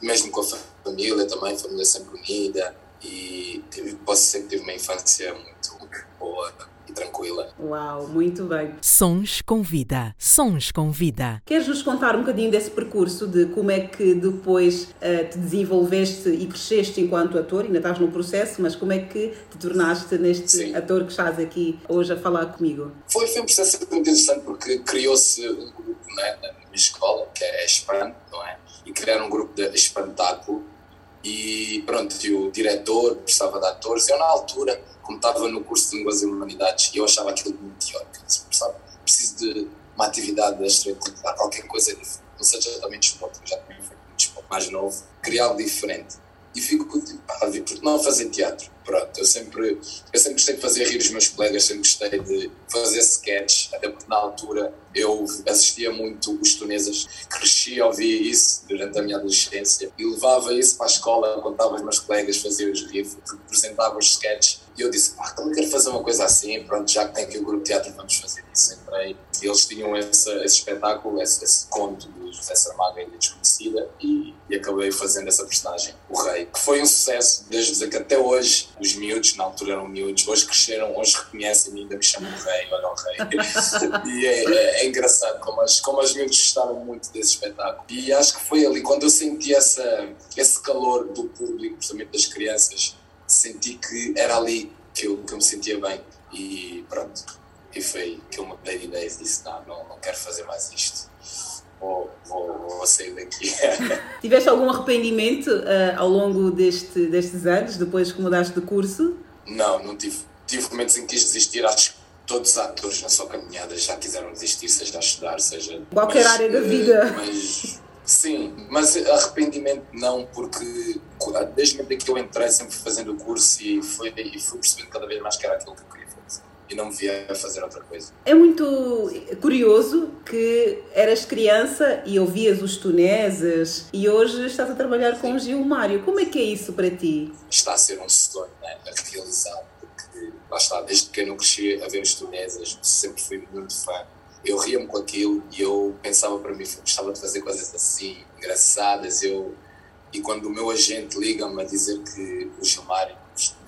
mesmo com a família também, família sempre unida e tive, posso dizer que tive uma infância muito boa e tranquila. Uau, muito bem. Sons com vida. Sons com vida. Queres nos contar um bocadinho desse percurso, de como é que depois eh, te desenvolveste e cresceste enquanto ator? Ainda estás no processo, mas como é que te tornaste neste ator que estás aqui hoje a falar comigo? Foi, foi um processo muito interessante porque criou-se um grupo né, na minha escola, que é a SPAN, não é? E criaram um grupo de espantáculo e pronto, o diretor precisava de atores. Eu, na altura, como estava no curso de Línguas e Humanidades, eu achava aquilo muito disse, "Sabe, Preciso de uma atividade extracurricular, qualquer coisa diferente. Não seja também desporto, eu já tinha feito muito desporto mais novo. Criar algo diferente. E fico tipo, vi, porque não fazer teatro? Pronto, eu sempre, eu sempre gostei de fazer rir os meus colegas, sempre gostei de fazer sketches, até porque na altura eu assistia muito os tunesas, cresci a ouvir isso durante a minha adolescência e levava isso para a escola, contava aos meus colegas, fazia-os rir, representava os sketches e eu disse, pá, também quero fazer uma coisa assim, pronto, já que tem aqui o grupo de teatro, vamos fazer isso. Entrei e eles tinham esse, esse espetáculo, esse, esse conto do José Saramago, ainda desconhecida, e, e acabei fazendo essa personagem, o Rei, que foi um sucesso, desde dizer que até hoje, os miúdos, na altura eram miúdos, hoje cresceram, hoje reconhecem e ainda me chamam de Rei, olha o Rei. e é, é- é engraçado como as, como as miúdos gostaram muito desse espetáculo. E acho que foi ali, quando eu senti essa, esse calor do público, principalmente das crianças, senti que era ali que eu, que eu me sentia bem. E pronto, e foi que eu mudei de ideias e disse: não, não, não quero fazer mais isto. Vou, vou, vou sair daqui. Tiveste algum arrependimento eh, ao longo deste, destes anos, depois que mudaste de curso? não, não tive. Tive momentos em que quis desistir, acho que todos os atores na sua caminhada já quiseram desistir, seja a estudar, seja. Qualquer área da eh, vida. Mas, sim, mas arrependimento não, porque desde o momento em que eu entrei, sempre fazendo o curso e fui, e fui percebendo cada vez mais que era aquilo que eu queria. E não me via a fazer outra coisa. É muito curioso que eras criança e ouvias os tuneses e hoje estás a trabalhar com o Gilmário. Como é que é isso para ti? Está a ser um sonho né, a realizar, porque lá está, desde pequeno eu cresci a ver os tuneses, sempre fui muito fã. Eu ria-me com aquilo e eu pensava para mim, gostava de fazer coisas assim, engraçadas. Eu, e quando o meu agente liga-me a dizer que o Gilmário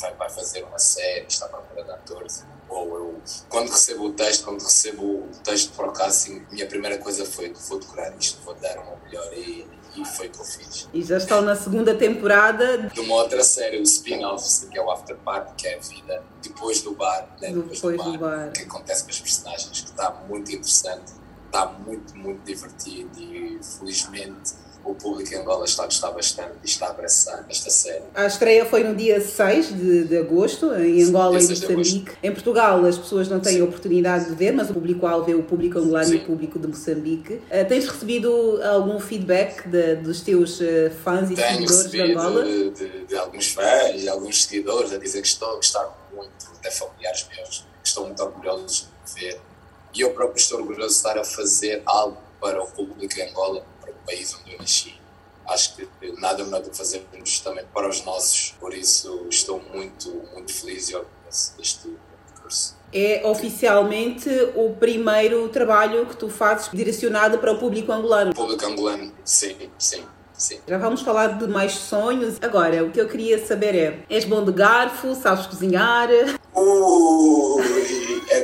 vai, vai fazer uma série, está à procura de atores, ou eu, quando recebo o texto, quando recebo o texto por acaso, assim, minha primeira coisa foi vou decorar isto, vou dar uma melhor e, e foi o que eu fiz. E já estão na segunda temporada. De uma outra série, o spin-off, que é o After Party, que é a vida depois do bar, né? depois, Depois do, do bar, bar. o que acontece com os personagens, que está muito interessante, está muito, muito divertido e felizmente o público em Angola está a gostar bastante e está a abraçar esta série. A estreia foi no dia 6 de, de agosto, em Angola e 6 de Moçambique. Em Portugal, as pessoas não têm a oportunidade de ver, mas o público-alvo é o público angolano e o público de Moçambique. Eh, tens recebido algum feedback de- dos teus eh, fãs e Tenho seguidores de Angola? de, de- de alguns fãs e alguns seguidores a dizer que estão a gostar muito, até familiares meus, que estão muito orgulhosos de ver. E eu próprio estou orgulhoso de estar a fazer algo para o público em Angola, país onde eu nasci. Acho que nada melhor do que fazermos também para os nossos, por isso estou muito, muito feliz e orgulhoso deste percurso. É oficialmente o primeiro trabalho que tu fazes direcionado para o público angolano. O público angolano, sim, sim, sim. Já vamos falar de mais sonhos. Agora, o que eu queria saber é: és bom de garfo? Sabes cozinhar? Ui,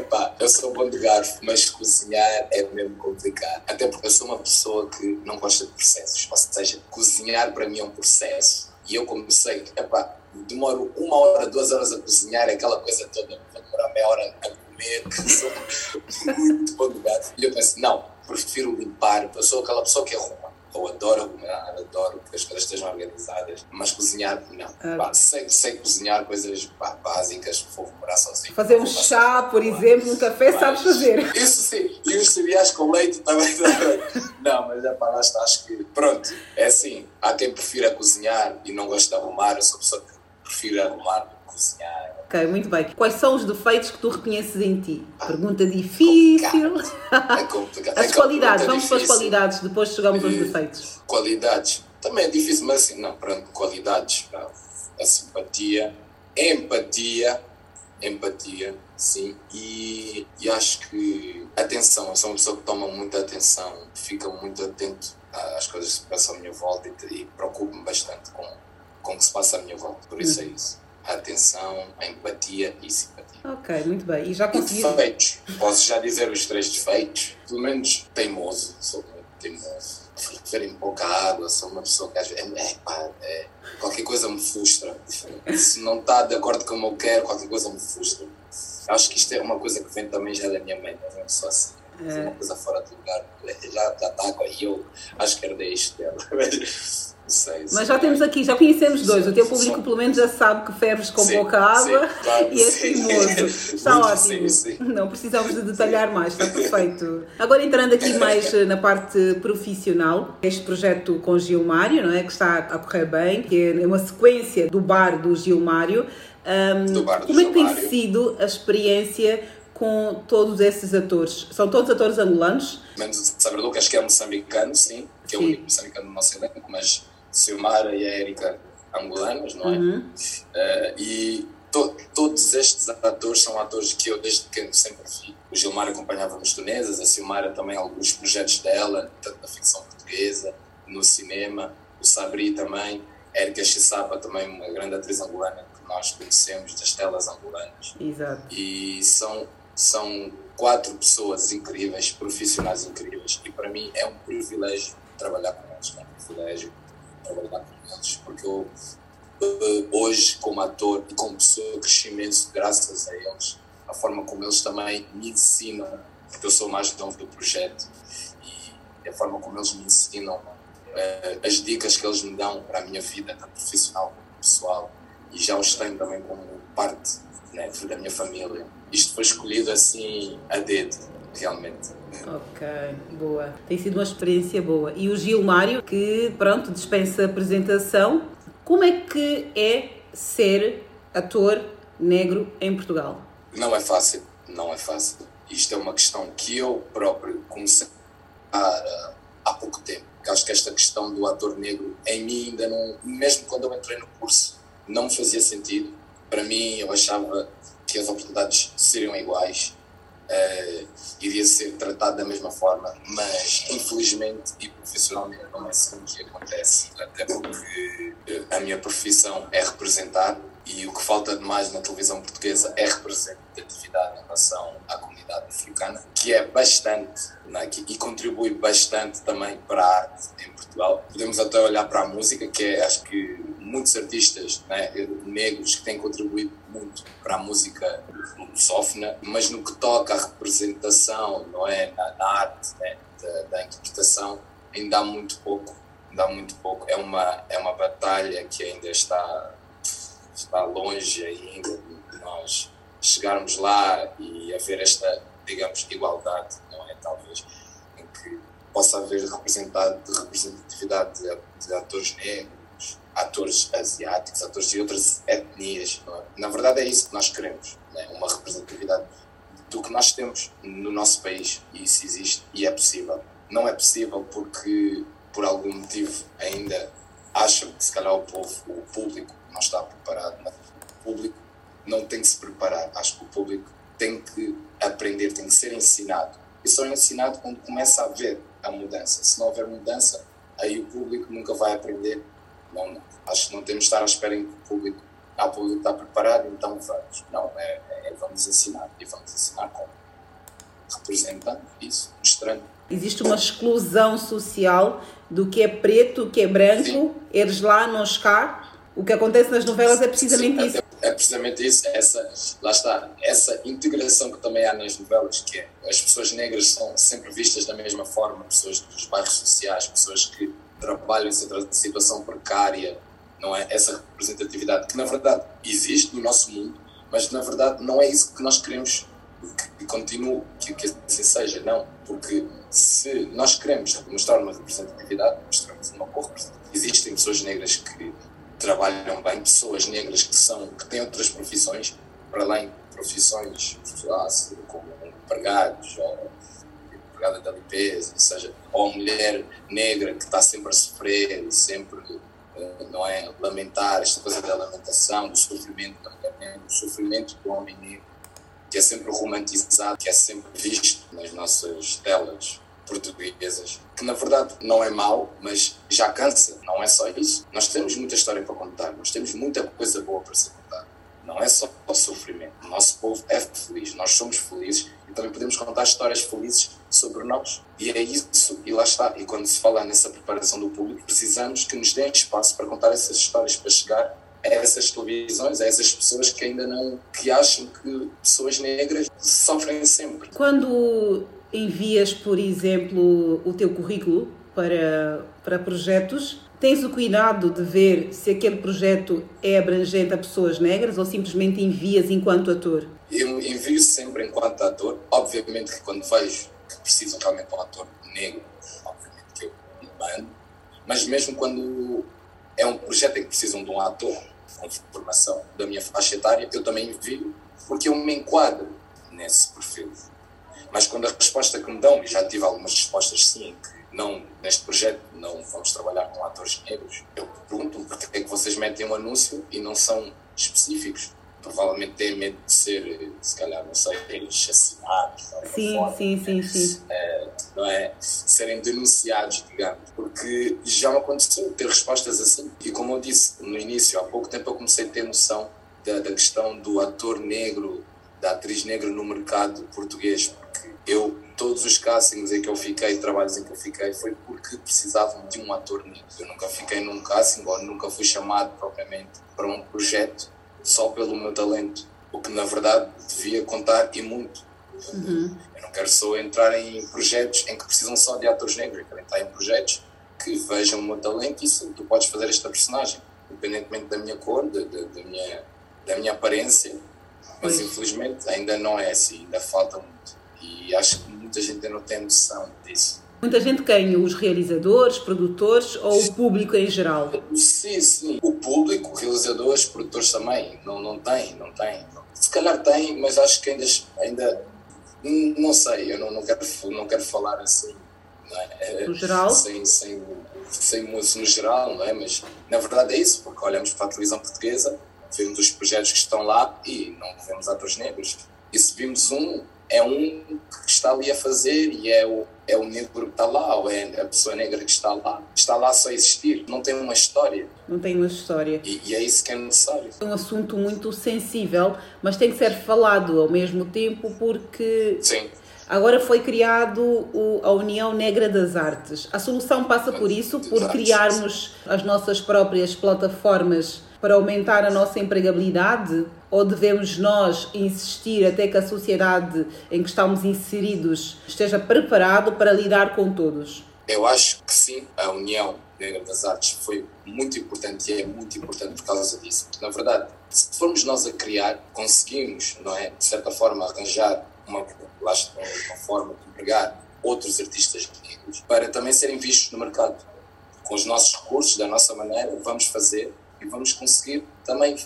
epá, eu sou bom de garfo, mas cozinhar é mesmo complicado. Até porque eu sou uma pessoa que não gosta de processos. Ou seja, cozinhar para mim é um processo. E eu comecei, epá, demoro uma hora, duas horas a cozinhar, aquela coisa toda, vou demorar meia hora a comer, sou muito bom de garfo. E eu pensei, não, prefiro limpar. Eu sou aquela pessoa que arruma. Eu adoro arrumar, adoro que as coisas estejam organizadas, mas cozinhar, não. Ah. Pá, sei, sei cozinhar coisas pá, básicas, vou morar sozinho. Fazer um chá, por exemplo, um café, sabes fazer. Isso sim, e os cereais com leite também. Não, mas é para lá está, acho que. Pronto, é assim. Há quem prefira cozinhar e não gosta de arrumar. Eu sou pessoa que prefiro arrumar cozinhar. Ok, muito bem. Quais são os defeitos que tu reconheces em ti? Pergunta difícil. É complicado. As É qualidades, é vamos para as difícil. qualidades, depois chegamos aos defeitos. Qualidades. Também é difícil, mas assim, não, pronto, qualidades. A simpatia, empatia, empatia, sim. E, e acho que atenção, eu sou uma pessoa que toma muita atenção, fica muito atento às coisas que se passam à minha volta e, e preocupo-me bastante com, com o que se passa à minha volta. Por isso é isso. A atenção, a empatia e simpatia. Ok, muito bem. E já consegui. Defeitos. Posso já dizer os três defeitos? Pelo menos teimoso. Sou muito teimoso. Preferem pouca água. Sou uma pessoa que às vezes. É, pá, é, qualquer coisa me frustra. Se não está de acordo com como eu quero, qualquer coisa me frustra. Acho que isto é uma coisa que vem também já da minha mãe. Não é só assim. É uma coisa fora de lugar. Já, já está com eu acho que herdei isto dela. Sei. Mas já temos aqui, já conhecemos dois. O teu público, pelo menos, já sabe que ferves com Sim, pouca água sim, claro, e sim. teimoso. Está ótimo. sim, sim. Não precisamos de detalhar mais, está perfeito. Agora, entrando aqui mais eh, na parte profissional, este projeto com Gilmário, não é? Que está a correr bem, que é uma sequência do bar do Gilmário. Ahm, Do bar do como é que tem sido a experiência com todos esses atores? São todos atores angolanos? menos o Saber Lucas, que é moçambicano, sim, que é o único moçambicano do nosso elenco, mas Silmara e a Érica angolanos, não é? Uhum. Eh, e to- todos estes atores são atores que eu desde pequeno sempre vi. O Gilmar acompanhava nos tunesas, a Silmara também alguns projetos dela, tanto na ficção portuguesa, no cinema, o Sabri também, a Érica Chisapa também, uma grande atriz angolana que nós conhecemos das telas angolanas Exato. e são, são quatro pessoas incríveis, profissionais incríveis, e para mim é um privilégio trabalhar com eles, é um privilégio trabalhar com eles, porque eu eh, hoje, como ator e como pessoa, cresci imenso graças a eles, a forma como eles também me ensinam, porque eu sou mais novo do projeto, e a forma como eles me ensinam, eh, as dicas que eles me dão para a minha vida, tanto profissional como pessoal, e já os tenho também como parte né, da minha família. Isto foi escolhido assim a dedo, realmente. Ok, boa. Tem sido uma experiência boa. E o Gilmário, que pronto, dispensa apresentação. Como é que é ser ator negro em Portugal? Não é fácil, não é fácil. Isto é uma questão que eu próprio comecei a há, há pouco tempo. Acho que esta questão do ator negro em mim ainda não, mesmo quando eu entrei no curso, não me fazia sentido. Para mim, eu achava que as oportunidades seriam iguais, uh, iria ser tratado da mesma forma, mas infelizmente e profissionalmente não é assim que acontece, até porque a minha profissão é representar e o que falta demais na televisão portuguesa é representatividade em relação à comunidade africana, que é bastante né, e contribui bastante também para a arte em Portugal. Podemos até olhar para a música, que é, acho que muitos artistas né, negros que têm contribuído muito para a música lusófona, mas no que toca à representação, não é, na, na arte né, da, da interpretação, ainda há muito pouco. Ainda há muito pouco. É uma, é uma batalha que ainda está está longe ainda de nós chegarmos lá e haver esta, digamos, igualdade, não é? Talvez, em que possa haver representado, representatividade de, de atores negros, atores asiáticos, atores de outras etnias. É? Na verdade, é isso que nós queremos, é? uma representatividade do que nós temos no nosso país, e isso existe e é possível. Não é possível porque, por algum motivo, ainda acham que se calhar o povo, o público, não está preparado. Mas o público não tem que se preparar. Acho que o público tem que aprender, tem que ser ensinado. E só é ensinado quando começa a ver a mudança. Se não houver mudança, aí o público nunca vai aprender. Não, não. Acho que não temos de estar à espera em que o público, ah, o público está preparado, então vamos. Não, é, é vamos ensinar. E vamos ensinar como? Representando isso, mostrando. Existe uma exclusão social do que é preto, o que é branco, Sim. eles lá, nós cá. O que acontece nas novelas é precisamente Sim, isso. É, é precisamente isso, essa, lá está, essa integração que também há nas novelas, que é as pessoas negras são sempre vistas da mesma forma, pessoas dos bairros sociais, pessoas que trabalham em situação precária, não é? Essa representatividade que na verdade existe no nosso mundo, mas na verdade não é isso que nós queremos que continue, que, que assim seja, não, porque se nós queremos mostrar uma representatividade, mostramos uma boa representatividade. Existem pessoas negras que trabalham bem, pessoas negras que são que têm outras profissões, para além de profissões, lá, como empregados, ou empregada da limpeza, ou seja, ou mulher negra que está sempre a sofrer, sempre não é lamentar esta coisa da lamentação, do sofrimento da mulher negra, do sofrimento do homem negro, que é sempre romantizado, que é sempre visto nas nossas telas portuguesas, que na verdade não é mau, mas já cansa. Não é só isso. Nós temos muita história para contar, nós temos muita coisa boa para ser contada. Não é só o sofrimento. O nosso povo é feliz, nós somos felizes e também podemos contar histórias felizes sobre nós. E é isso, e lá está. E quando se fala nessa preparação do público, precisamos que nos deem espaço para contar essas histórias, para chegar a essas televisões, a essas pessoas que ainda não, que acham que pessoas negras sofrem sempre. Quando envias, por exemplo, o teu currículo para, para projetos, tens o cuidado de ver se aquele projeto é abrangente a pessoas negras ou simplesmente envias enquanto ator? Eu envio sempre enquanto ator. Obviamente que quando vejo que precisam realmente de um ator negro, obviamente que eu mando. Mas mesmo quando é um projeto em que precisam de um ator com formação da minha faixa etária, eu também envio porque eu me enquadro nesse perfil. Mas quando a resposta que me dão, e já tive algumas respostas sim, que não, neste projeto não vamos trabalhar com atores negros, eu pergunto porque é que vocês metem um anúncio e não são específicos. Provavelmente têm medo de ser, se calhar, não sei, assassinados. Sim, forma, sim, sim, sim. É, não é? Serem denunciados, digamos. Porque já me aconteceu ter respostas assim. E como eu disse no início, há pouco tempo eu comecei a ter noção da, da questão do ator negro, da atriz negra no mercado português eu, todos os castings em que eu fiquei, trabalhos em que eu fiquei, foi porque precisavam de um ator negro. Eu nunca fiquei num casting ou nunca fui chamado propriamente para um projeto só pelo meu talento, o que na verdade devia contar e muito. Uhum. Eu não quero só entrar em projetos em que precisam só de atores negros, eu quero entrar em projetos que vejam o meu talento e sim, tu podes fazer esta personagem, independentemente da minha cor, da, da, da minha, da minha aparência, mas pois. infelizmente ainda não é assim, ainda falta muito. E acho que muita gente ainda não tem noção disso. Muita gente quem? Os realizadores, produtores ou o público em geral? Sim, sim. O público, realizadores, produtores também. Não, não tem, não tem. Se calhar tem, mas acho que ainda, ainda hum, não sei, eu não, não, quero, não quero falar assim. É? No geral? Sem, sem, sem música no geral, não é? Mas na verdade é isso, porque olhamos para a televisão portuguesa, vemos os projetos que estão lá e não vemos atores negros. E se vimos um, é um que está ali a fazer e é o, é o negro que está lá, ou é a pessoa negra que está lá. Está lá só a existir, não tem uma história. Não tem uma história. E, e é isso que é necessário. É um assunto muito sensível, mas tem que ser falado ao mesmo tempo porque Sim. agora foi criado o- a União Negra das Artes. A solução passa por isso, por criarmos as nossas próprias plataformas para aumentar a nossa empregabilidade? Ou devemos nós insistir até que a sociedade em que estamos inseridos esteja preparado para lidar com todos? Eu acho que sim, a União Negra das Artes foi muito importante e é muito importante por causa disso. Porque, na verdade, se formos nós a criar, conseguimos, não é, de certa forma, arranjar uma, uma forma de empregar outros artistas negros para também serem vistos no mercado. Com os nossos recursos, da nossa maneira, vamos fazer e vamos conseguir também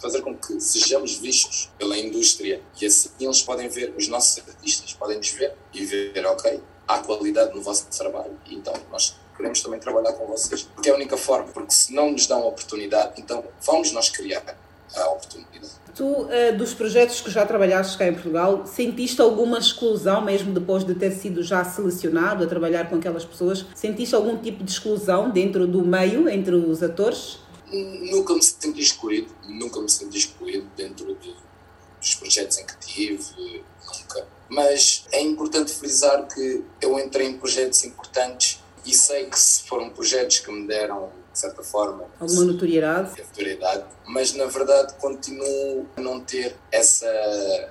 fazer com que sejamos vistos pela indústria e assim eles podem ver os nossos artistas, podem nos ver e ver, ok, há qualidade no vosso trabalho então nós queremos também trabalhar com vocês, porque é a única forma, porque se não nos dão oportunidade, então vamos nós criar a oportunidade. Tu, eh, dos projetos que já trabalhaste cá em Portugal, sentiste alguma exclusão, mesmo depois de ter sido já selecionado a trabalhar com aquelas pessoas? Sentiste algum tipo de exclusão dentro do meio, entre os atores? Nunca me senti excluído, nunca me senti excluído dentro de- dos projetos em que tive, nunca. Mas é importante frisar que eu entrei em projetos importantes e sei que foram projetos que me deram, de certa forma, Alguma notoriedade? notoriedade, mas na verdade continuo a não ter essa eh,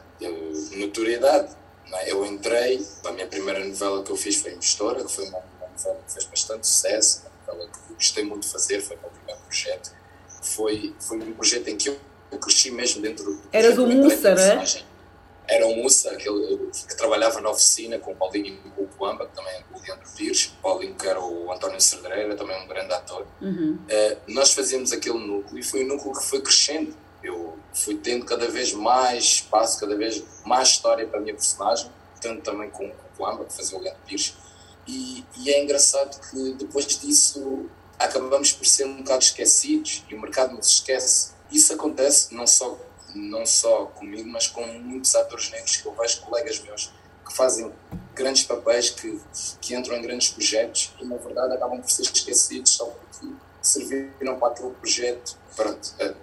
notoriedade. é? Eu entrei, a minha primeira novela que eu fiz foi Investora, que foi uma, uma novela que fez bastante sucesso, uma novela que gostei muito de fazer, foi o meu primeiro projeto. Foi, foi um projeto em que eu, eu cresci mesmo dentro do Eras projeto, o Mussa, é? personagem. Era o Mussa, aquele que trabalhava na oficina com o Paulinho e com o Coamba, que também é o Leandro Pires, o Paulinho que era o António Cerdeira, também um grande ator. Uhum. Uh, nós fazíamos aquele núcleo e foi um núcleo que foi crescendo. Eu fui tendo cada vez mais espaço, cada vez mais história para a minha personagem, tanto também com, com o Amba, que fazia o Leandro Pires. E, e é engraçado que depois disso acabamos por ser um bocado esquecidos e o mercado nos esquece. Isso acontece não só, não só comigo, mas com muitos atores negros que eu vejo, colegas meus, que fazem grandes papéis, que, que entram em grandes projetos e na verdade acabam por ser esquecidos só porque serviram para aquele projeto. Pronto, é,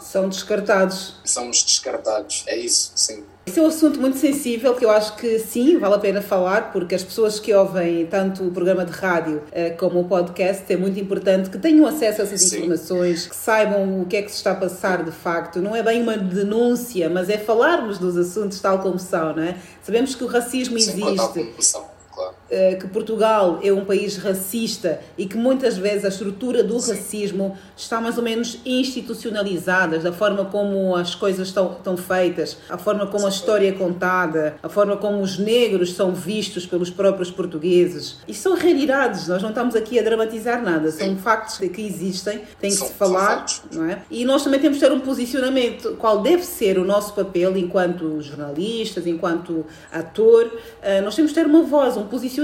São descartados. somos descartados. É isso, sim. Esse é um assunto muito sensível que eu acho que sim, vale a pena falar, porque as pessoas que ouvem tanto o programa de rádio eh, como o podcast é muito importante que tenham acesso a essas Sim. informações, que saibam o que é que se está a passar de facto. Não é bem uma denúncia, mas é falarmos dos assuntos tal como são, não é? Sabemos que o racismo Sim, tal existe. Que Portugal é um país racista e que muitas vezes a estrutura do racismo está mais ou menos institucionalizada, da forma como as coisas estão, estão feitas, a forma como a história é contada, a forma como os negros são vistos pelos próprios portugueses. Isto são realidades, nós não estamos aqui a dramatizar nada, são factos que existem, tem que se falar, não é? E nós também temos de ter um posicionamento, qual deve ser o nosso papel enquanto jornalistas, enquanto ator, eh, nós temos de ter uma voz, um posicionamento,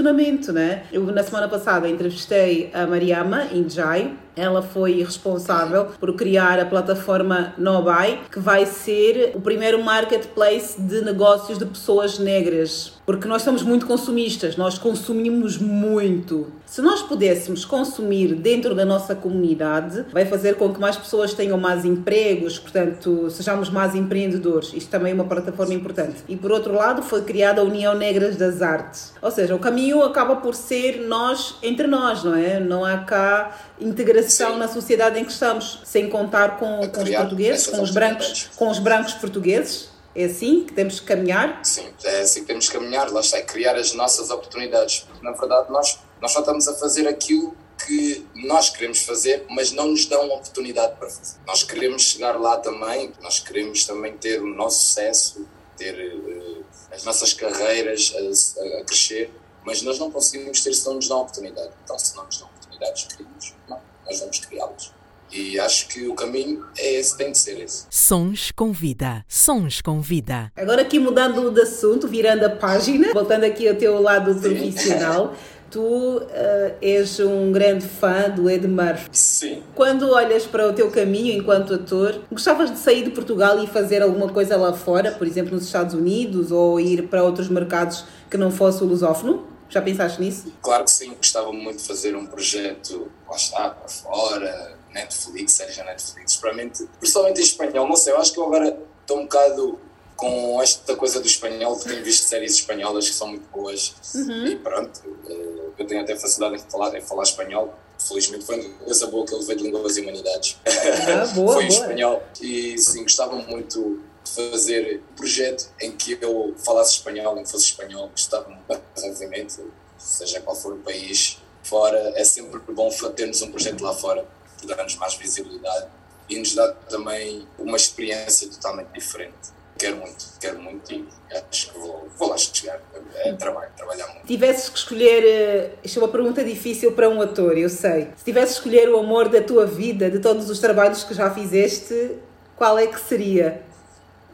né? Eu na semana passada entrevistei a Mariama Injai, ela foi responsável por criar a plataforma Nobai, que vai ser o primeiro marketplace de negócios de pessoas negras. Porque nós somos muito consumistas, nós consumimos muito. Se nós pudéssemos consumir dentro da nossa comunidade, vai fazer com que mais pessoas tenham mais empregos, portanto, sejamos mais empreendedores. Isto também é uma plataforma importante. E por outro lado, foi criada a União Negras das Artes. Ou seja, o caminho acaba por ser nós entre nós, não é? Não há cá integração na sociedade em que estamos, sem contar com, com os portugueses, com os brancos, com os brancos portugueses. É assim que temos que caminhar? Sim, é assim que temos que caminhar, lá está, é criar as nossas oportunidades. Porque, na verdade, nós, nós só estamos a fazer aquilo que nós queremos fazer, mas não nos dão oportunidade para fazer. Nós queremos chegar lá também, nós queremos também ter o nosso sucesso, ter eh, as nossas carreiras a, a crescer, mas nós não conseguimos ter se não nos dão oportunidade. Então, se não nos dão oportunidades, queremos, não, nós vamos criá-las. E acho que o caminho é esse, tem de ser esse. Sons com vida. Sons com vida. Agora aqui mudando de assunto, virando a página, voltando aqui ao teu lado profissional, tu eh, és um grande fã do Ed Murphy. Sim. Quando olhas para o teu caminho enquanto ator, gostavas de sair de Portugal e fazer alguma coisa lá fora, por exemplo nos Estados Unidos, ou ir para outros mercados que não fosse o lusófono? Já pensaste nisso? Claro que sim, gostava muito de fazer um projeto, lá está, para fora, Netflix, na Netflix, principalmente, principalmente em espanhol. Não sei, eu acho que eu agora estou um bocado com esta coisa do espanhol, que tenho visto séries espanholas que são muito boas Uhum. e pronto, eh, eu tenho até facilidade em falar, em falar espanhol. Felizmente foi essa boa que eu levei de Línguas e Humanidades. Ah, boa, foi em espanhol. E sim, gostava muito de fazer um projeto em que eu falasse espanhol, em que fosse espanhol. Gostava muito, obviamente, seja qual for o país fora. É sempre bom termos um projeto lá fora, que dá-nos mais visibilidade e nos dá também uma experiência totalmente diferente. Quero muito, quero muito e acho que vou, vou lá chegar. É trabalho, trabalhar muito. Tivesses que escolher, eh, isto é uma pergunta difícil para um ator, eu sei. Se tivesses que escolher o amor da tua vida, de todos os trabalhos que já fizeste, qual é que seria?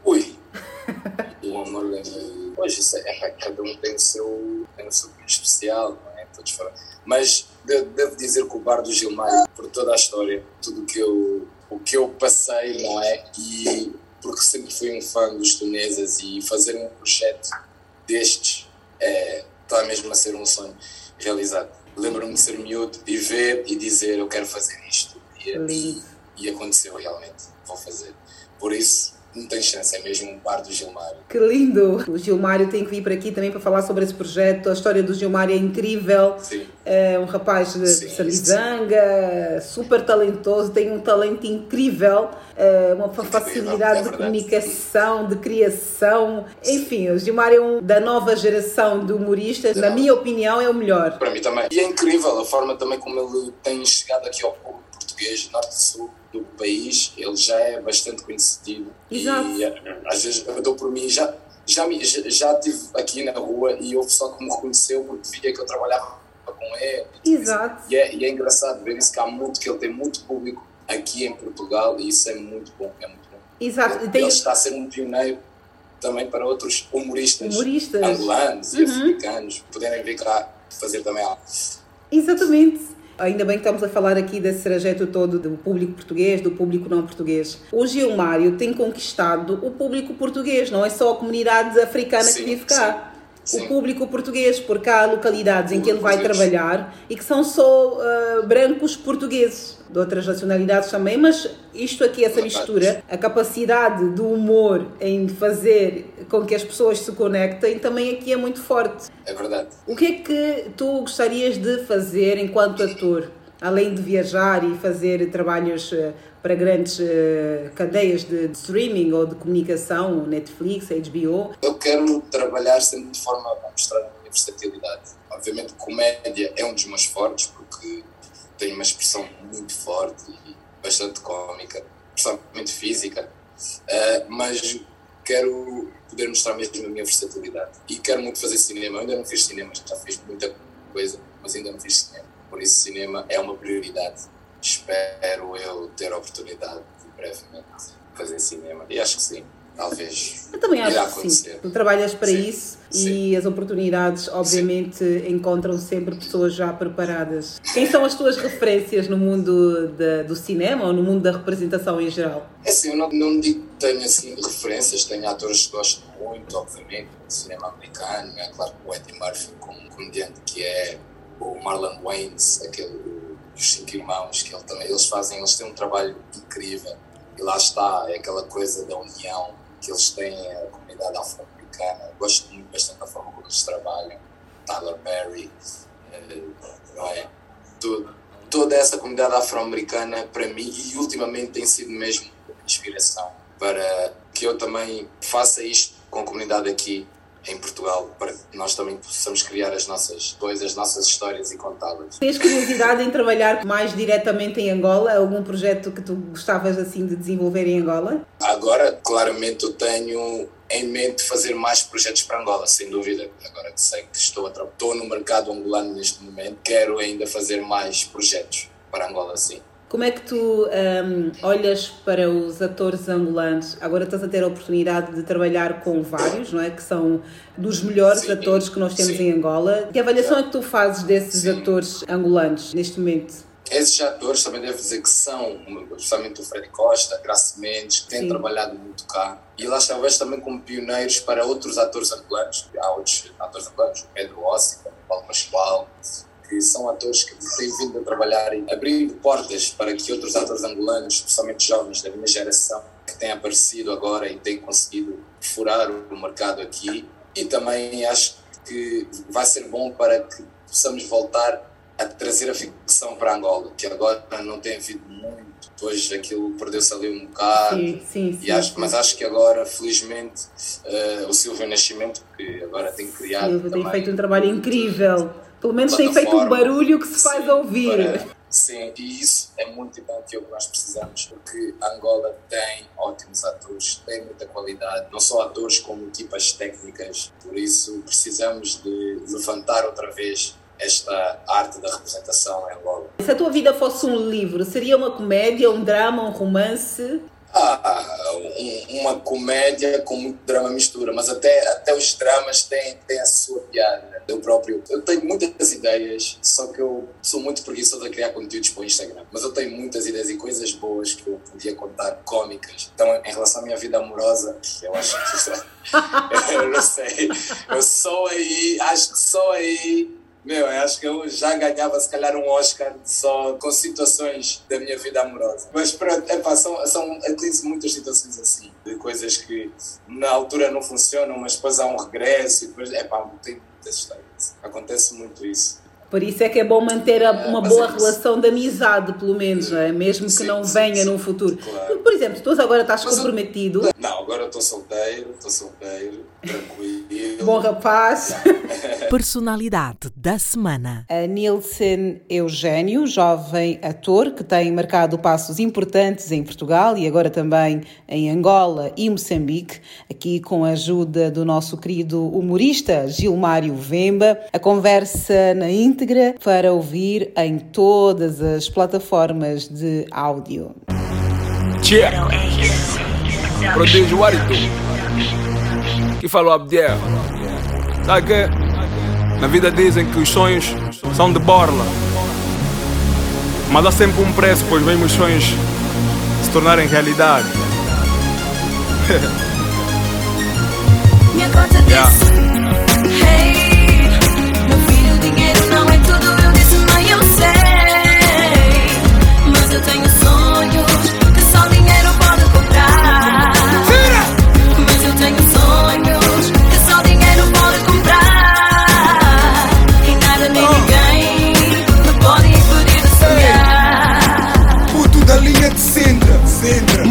Ui! o amor da Hoje isso é, cada um tem o seu, tem o seu especial, não é? Todos falam. Mas de- devo dizer que o Bar do Gilmário, por toda a história, tudo o que eu, o que eu passei, não é? E porque sempre fui um fã dos tunesas e fazer um projeto destes é, está mesmo a ser um sonho realizado. Lembro-me de ser miúdo e ver e dizer eu quero fazer isto. E, e aconteceu realmente, vou fazer. Por isso, não tem chance, é mesmo um bar do Gilmário. Que lindo! O Gilmário tem que vir para aqui também para falar sobre esse projeto. A história do Gilmário é incrível. Sim. É um rapaz de Salizanga, super talentoso, tem um talento incrível, é uma fa- facilidade de comunicação, de criação. Enfim, o Gilmário é um da nova geração de humoristas. Na minha opinião, é o melhor. Para mim também. E é incrível a forma também como ele tem chegado aqui ao público português, norte e sul do país. Ele já é bastante conhecido. Exato. E às vezes eu dou por mim, já, já, me, já, já estive aqui na rua e houve só que me reconheceu porque via que eu trabalhava com ele. Exato. E é, e é engraçado ver isso que há muito, que ele tem muito público aqui em Portugal e isso é muito bom, é muito bom. Exato. Ele, E tem- ele está a ser um pioneiro também para outros humoristas, Humoristas. angolanos e Uhum. africanos poderem vir cá fazer também algo. Exatamente. Ainda bem que estamos a falar aqui desse trajeto todo do público português, do público não português. O Gilmário tem conquistado o público português, não é só a comunidade africana que Sim, vive cá. sim. O público português, porque há localidades em que ele vai português. trabalhar e que são só ah, brancos portugueses, de outras nacionalidades também, mas isto aqui, essa mistura, a capacidade do humor em fazer com que as pessoas se conectem, também aqui é muito forte. É verdade. O que é que tu gostarias de fazer enquanto ator? Além de viajar e fazer trabalhos eh, para grandes eh, cadeias de de streaming ou de comunicação, Netflix, HBO. Eu quero trabalhar sempre de forma a mostrar a minha versatilidade. Obviamente, comédia é um dos meus fortes, porque tem uma expressão muito forte e bastante cómica, principalmente física. Uh, mas quero poder mostrar mesmo a minha versatilidade. E quero muito fazer cinema. Eu ainda não fiz cinema, já fiz muita coisa, mas ainda não fiz cinema. Por isso, cinema é uma prioridade. Espero eu ter a oportunidade de brevemente fazer cinema. E acho que sim, talvez. Eu também acho que sim. Tu trabalhas para Sim, isso e as oportunidades, obviamente, encontram sempre pessoas já preparadas. Quem são as tuas referências no mundo da- do cinema ou no mundo da representação em geral? É assim, eu não, não digo que tenho assim, referências, tenho atores que gosto muito, obviamente, do cinema americano, é claro que o Eddie Murphy, como comediante que é, o Marlon Wayans, aquele, os cinco irmãos, que ele também, eles fazem, eles têm um trabalho incrível, e lá está, é aquela coisa da união que eles têm, a comunidade afro-americana, gosto muito bastante da forma como eles trabalham, Tyler Perry, eh, não é? Toda essa comunidade afro-americana, para mim, e ultimamente tem sido mesmo inspiração para que eu também faça isto com a comunidade aqui em Portugal, para que nós também possamos criar as nossas coisas, as nossas histórias e contá-las. Tens curiosidade em trabalhar mais diretamente em Angola? Algum projeto que tu gostavas assim de desenvolver em Angola? Agora, claramente, eu tenho em mente fazer mais projetos para Angola, sem dúvida. Agora que sei que estou, a estou no mercado angolano neste momento, quero ainda fazer mais projetos para Angola, sim. Como é que tu hum, olhas para os atores angolanos? Agora estás a ter a oportunidade de trabalhar com vários, não é? Que são dos melhores atores que nós temos em Angola. Que avaliação é que tu fazes desses atores angolanos neste momento? Esses atores também devo dizer que são, justamente o Freddy Costa, Graça Mendes, que têm Sim. trabalhado muito cá. E lá vejo também como pioneiros para outros atores angolanos. Há outros atores angolanos, o Pedro Ossi, o Paulo Pascoal, que são atores que têm vindo a trabalhar e abrindo portas para que outros atores angolanos, especialmente jovens da minha geração, que têm aparecido agora e têm conseguido furar o mercado aqui. E também acho que vai ser bom para que possamos voltar a trazer a ficção para Angola, que agora não tem havido muito. Hoje aquilo perdeu-se ali um bocado. Sim, sim, sim, acho, mas acho que agora, felizmente, eh, o Silvio Nascimento, que agora tem criado Silvio tem feito um trabalho incrível. Pelo menos tem feito um barulho que se faz ouvir. para- Sim, e isso é muito importante o que nós precisamos, porque Angola tem ótimos atores, tem muita qualidade, não só atores como equipas técnicas, por isso precisamos de levantar outra vez esta arte da representação em Angola. Se a tua vida fosse um livro, seria uma comédia, um drama, um romance? Ah, um- uma comédia com muito drama mistura, mas até, até os dramas têm, têm a sua piada. Eu próprio, eu tenho muitas ideias, só que eu sou muito preguiçoso a criar conteúdos para o Instagram. Mas eu tenho muitas ideias e coisas boas que eu podia contar, cómicas. Então, em relação à minha vida amorosa, eu acho que é- eu não sei. Eu só aí, acho que só aí meu, eu acho que eu já ganhava se calhar um Oscar só com situações da minha vida amorosa. Mas pronto, epá, são, são utilizo muitas situações assim, de coisas que na altura não funcionam, mas depois há um regresso e depois, epá, tem muitas histórias. Acontece muito isso. Por isso é que é bom manter a- uma mas boa é relação de amizade, pelo menos, não é? mesmo que não venha num futuro. Por exemplo, tu agora estás comprometido, Não, agora eu estou solteiro, estou solteiro, tranquilo. bom rapaz. Personalidade da semana. A Nilson Eugênio, jovem ator que tem marcado passos importantes em Portugal e agora também em Angola e Moçambique, aqui com a ajuda do nosso querido humorista Gilmário Vemba. A conversa na íntegra para ouvir em todas as plataformas de áudio. Cheer. Prodígio Warito. Que falou Abdiel. Sabe que na vida dizem que os sonhos são de borla. Mas há sempre um preço, pois vem os sonhos se tornarem realidade. Yeah.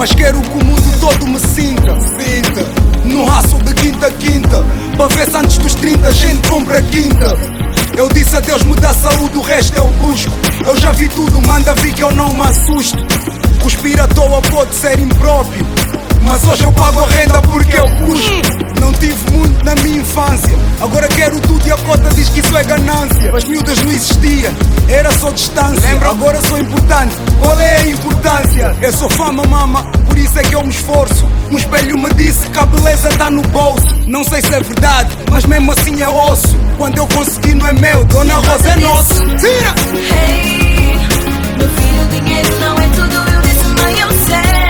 Mas quero que o mundo todo me sinta, sinta. No raço de quinta a quinta. Para ver se antes dos 30 a gente compra quinta. Eu disse a Deus me dá saúde, o resto eu busco. Eu já vi tudo, manda vir que eu não me assusto. Cuspir à toa pode ser impróprio. Mas hoje eu pago a renda porque eu cuspo. Não tive muito na minha infância. Agora quero tudo e a cota diz que isso é ganância. As miúdas não existia, era só distância. Agora sou importante, qual é a importância? Eu sou fama, mama, por isso é que eu me esforço. Um espelho me disse que a beleza tá no bolso. Não sei se é verdade, mas mesmo assim é osso. Quando eu conseguir não é meu, Dona Rosa é nosso. Tira! Hey, meu filho, dinheiro não é tudo. Eu disse, mãe, eu sei.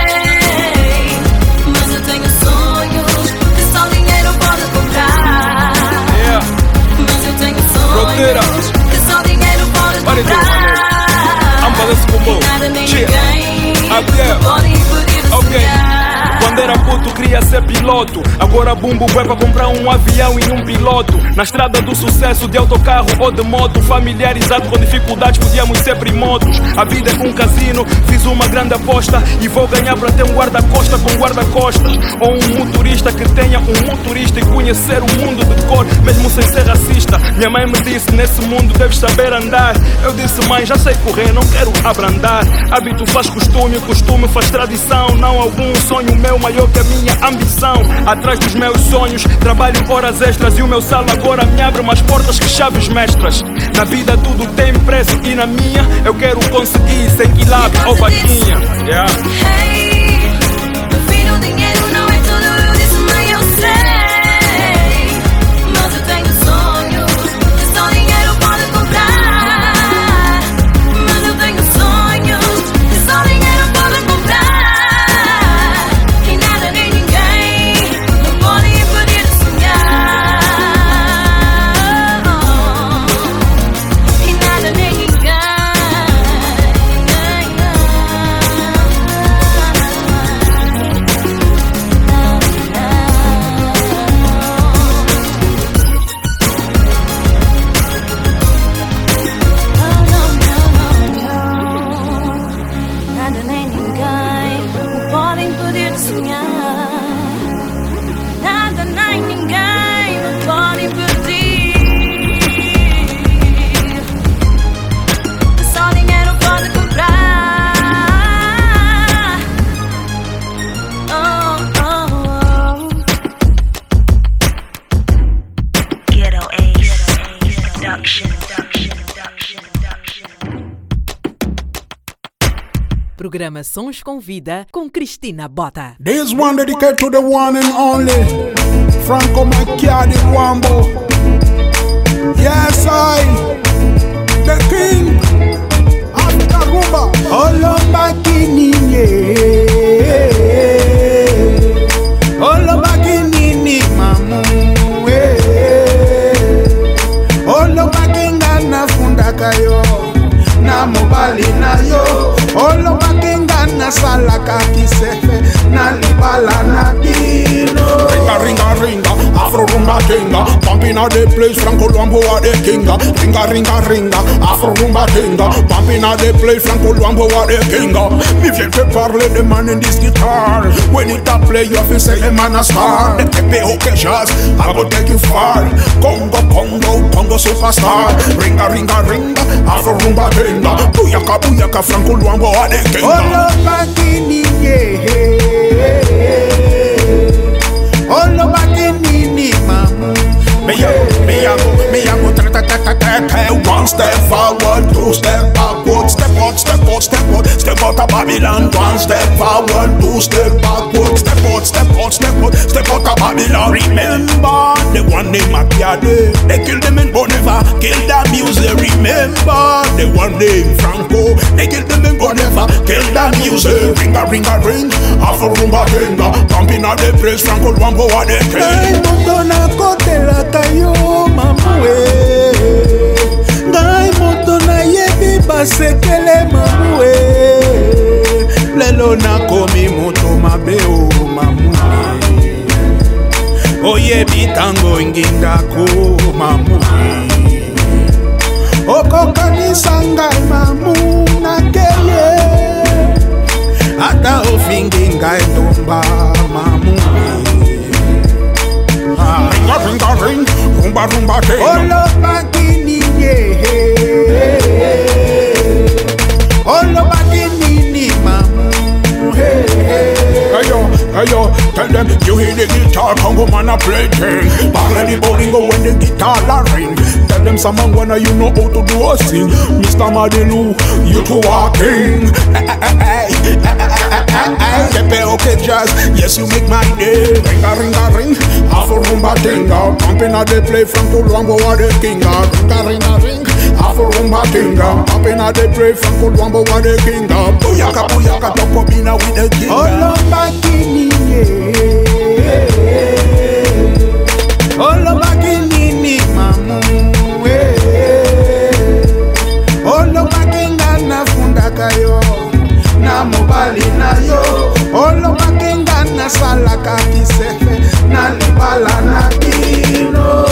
Tenho Fronteira. sonhos que só dinheiro pode Pare então, comprar. Vamos fazer esse combo. E nada nem Cheer. ninguém Abdiel. me pode impedir de Ok. Quando era puto queria ser piloto Agora bumbo é pra comprar um avião e um piloto Na estrada do sucesso de autocarro ou de moto Familiarizado com dificuldades podíamos ser primotos A vida é um casino, fiz uma grande aposta E vou ganhar pra ter um guarda-costa com guarda-costas Ou um motorista que tenha um motorista E conhecer o mundo de cor, mesmo sem ser racista Minha mãe me disse: Nesse mundo deves saber andar. Eu disse: Mãe, já sei correr, não quero abrandar. Hábito faz costume, costume faz tradição. Não algum sonho meu maior que a minha ambição. Atrás dos meus sonhos, trabalho horas extras e o meu sal agora me abre mais portas que chaves mestras. Na vida tudo tem preço e na minha eu quero conseguir ser quilab ou vaquinha. Yeah. Sons com Vida com Cristina Bota. This one dedicated to the one and only Franco Macchiati Wambo. Yes, I, the king of the rumba. Olomba kinini, Olomba kinini mamu, Olomba kingana funda kayo, na mobali na yo. Olomba kingana nasalaka kisefe na libala na bino. Ringaringaringa Afro rumba kinga, pumping out the place, Franco Luambo are the kinga. Ringa ringa ringa, Afro rumba kinga, pumping out the place, Franco Luambo are the kinga. Me viens te parler de man in this guitar. When it a play, you have to say the man a star. The tepe okay jazz, I go take you far. Congo Congo Congo superstar. Ringa ringa ringa, Afro rumba kinga. Buyaka buyaka, Franco Luambo are the kinga. Olomba Olomba kinini mamu. Me a, me a go, me a go, ta ta ta ta ta ta. One step forward, two step backward, step out, step out, step out, step out of Babylon. One step forward, two step backward, step out, step out, step out, step out of Babylon. Remember the one named Macchiade, they killed them in Bonneva, killed that music. Remember the one named Franco, they killed them in Bonneva, killed that music. Ringa ringa ring, Afro rumba ringa, pumping out the place, Franco Luambo are the king. moto nakotelaka yo mamue ngai moto nayebi basekele mamue lelo nakomi moto mabe o mamue oyebi ntango ngindako mamue okokanisa ngai mamu nakeye. Ata ofingi ngai ndomba ring, rumba rumba kinga. Olomba kinini, Olomba kinini for you. Tell them you hear the guitar, come home and I play thing. Bang the bowling go when the guitar a ring. Tell them someone when you know how to do a sing. Mr. Madilu, you to walking. Pepe okay jazz, yes you make my day. Ring a ring a ring, half a rumba dinga. Pumping a they play from Kulwambo a the kinga. Ring a ring a ring. Half a rumba tinga. up in a they play from Kulwambo a the kinga. Booyaka booyaka, don't put me now with the kinga. Oh, Lombardini. Olomba kinini mamu. Olomba kinga nafundaka yo, na mobali na yo. Olomba kinga nasalaka kisefe, na libala na dino.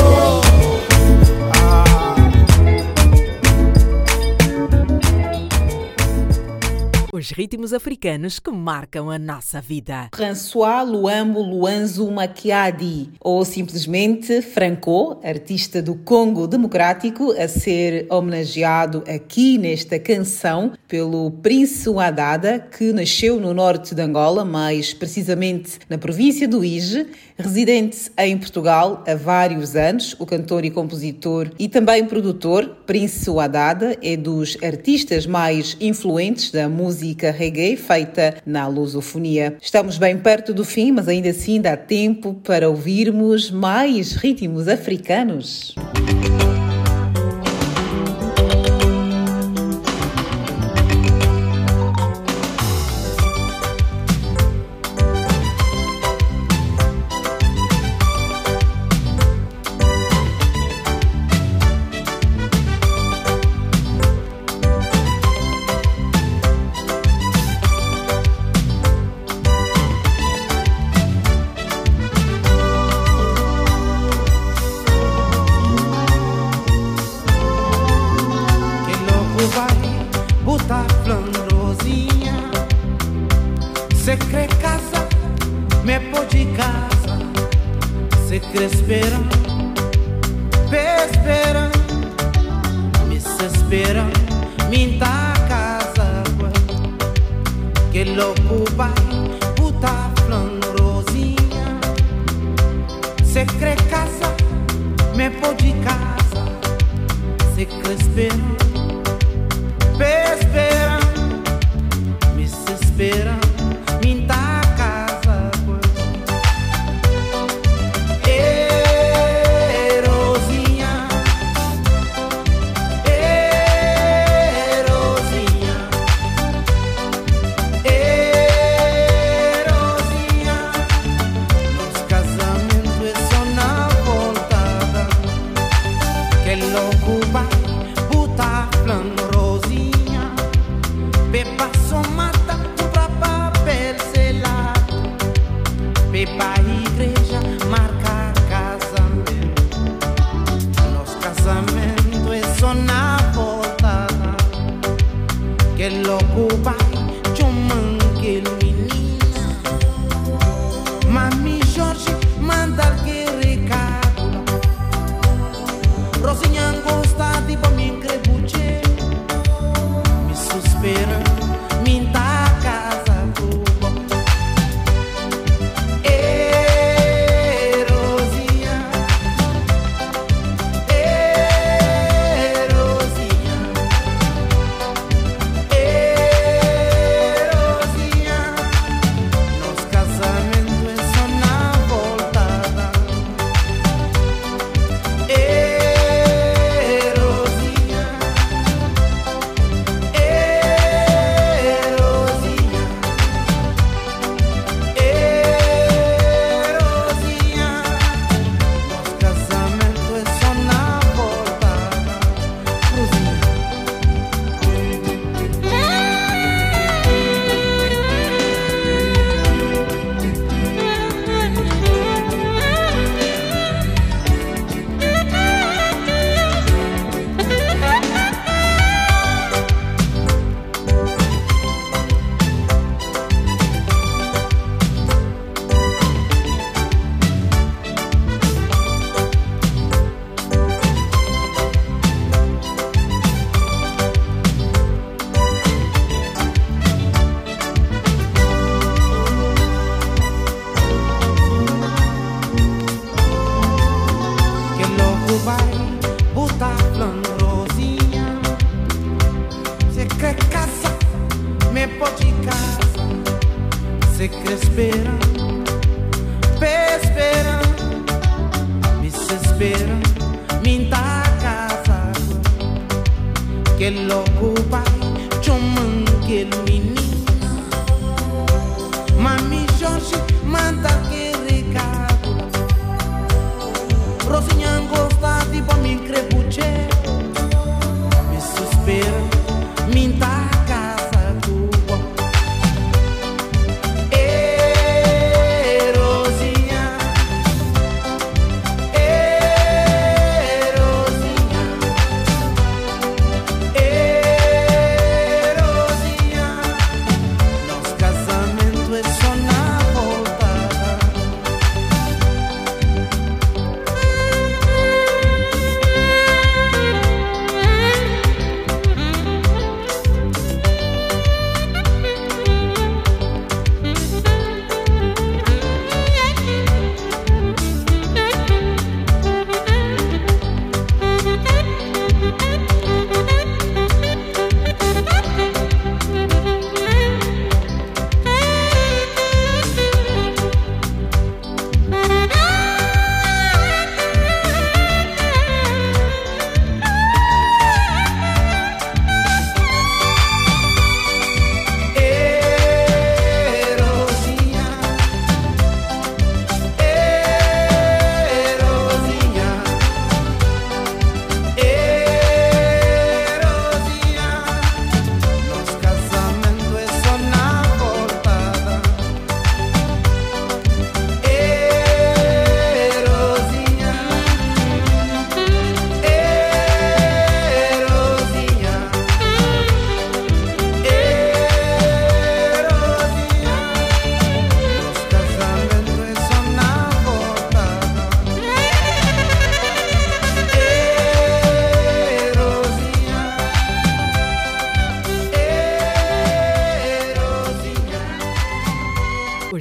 Os os ritmos africanos que marcam a nossa vida. François Luambo Luanzo Makiadi, ou simplesmente Franco, artista do Congo Democrático, a ser homenageado aqui nesta canção pelo Príncipe Wadada, que nasceu no norte de Angola, mais precisamente na província do Ige, residente em Portugal há vários anos, o cantor e compositor e também produtor Príncipe Wadada é dos artistas mais influentes da música reggae feita na lusofonia. Estamos bem perto do fim, mas ainda assim dá tempo para ouvirmos mais ritmos africanos. Se crê casa, me pode casa. Se crê espera, pe espera Me se espera, minta casa. Que louco vai. Botar flandrosinha Se crê casa, me pode casa. Se espera, espera,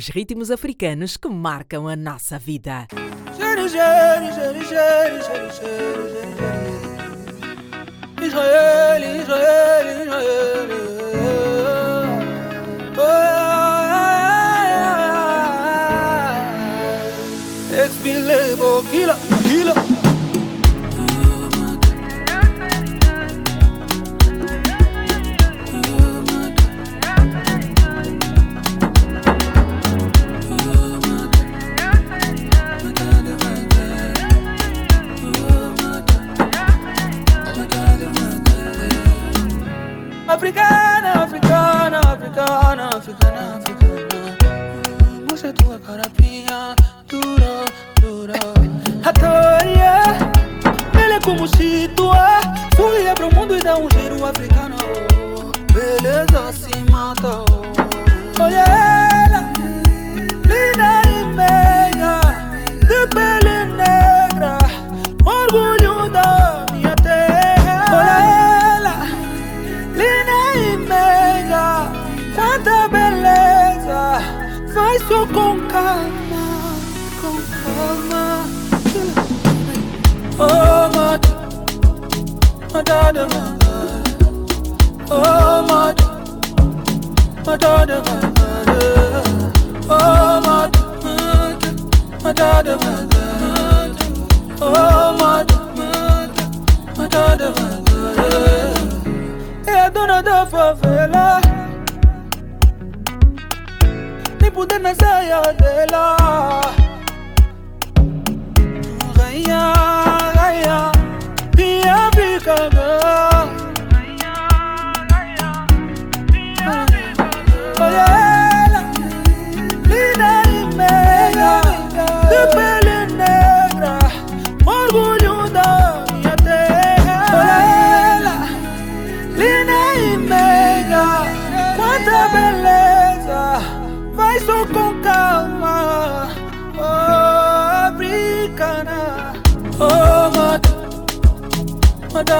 ritmos africanos que marcam a nossa vida. Israel, Israel, Israel. Ex-Bilebo, killer, killer.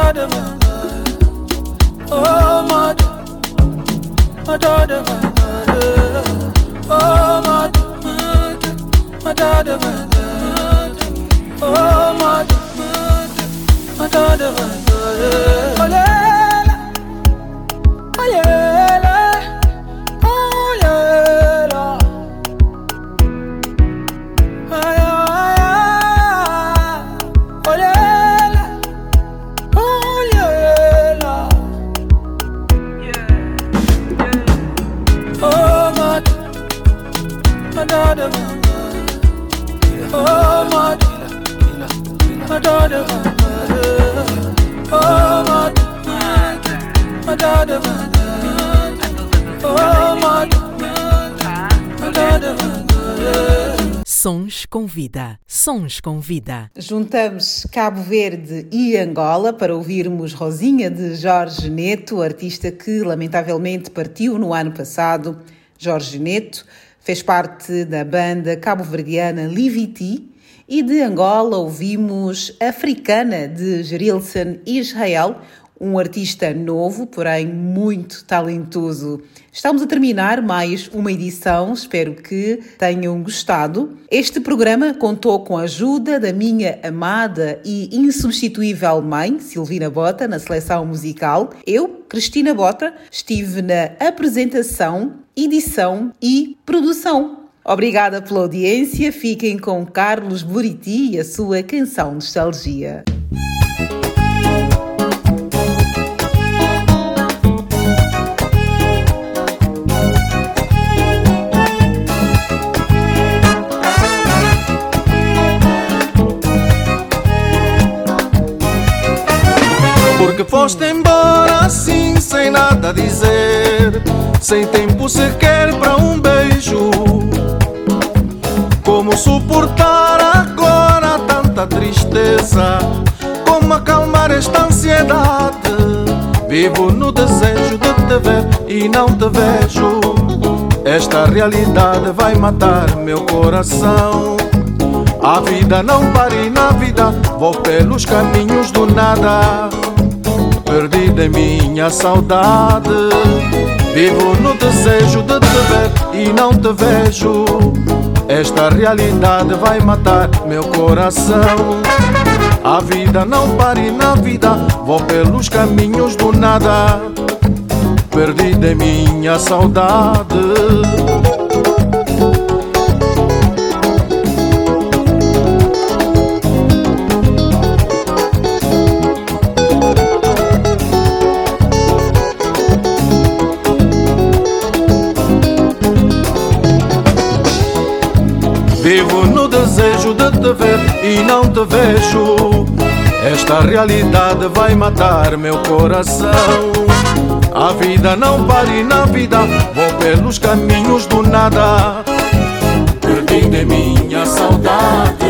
Mata de oh mata, mata de oh mata, mata, mata de oh mata, mata, Sons com vida, sons com vida. Juntamos Cabo Verde e Angola para ouvirmos Rosinha de Jorge Neto, artista que lamentavelmente partiu no ano passado. Jorge Neto fez parte da banda cabo-verdiana Liviti e de Angola ouvimos Africana de Gerilson Israel, um artista novo, porém muito talentoso. Estamos a terminar mais uma edição, espero que tenham gostado. Este programa contou com a ajuda da minha amada e insubstituível mãe, Silvina Bota, na seleção musical. Eu, Cristina Bota, estive na apresentação, edição e produção. Obrigada pela audiência, fiquem com Carlos Buriti e a sua canção Nostalgia. Porque foste embora assim, sem nada dizer, sem tempo sequer para um beijo. Como suportar agora tanta tristeza? Como acalmar esta ansiedade? Vivo no desejo de te ver e não te vejo. Esta realidade vai matar meu coração. A vida não para e na vida vou pelos caminhos do nada. Perdida em minha saudade. Vivo no desejo de te ver e não te vejo. Esta realidade vai matar meu coração. A vida não pare na vida, vou pelos caminhos do nada. Perdida em minha saudade. Te ver e não te vejo. Esta realidade vai matar meu coração. A vida não pare na vida, vou pelos caminhos do nada. Perdido em minha saudade.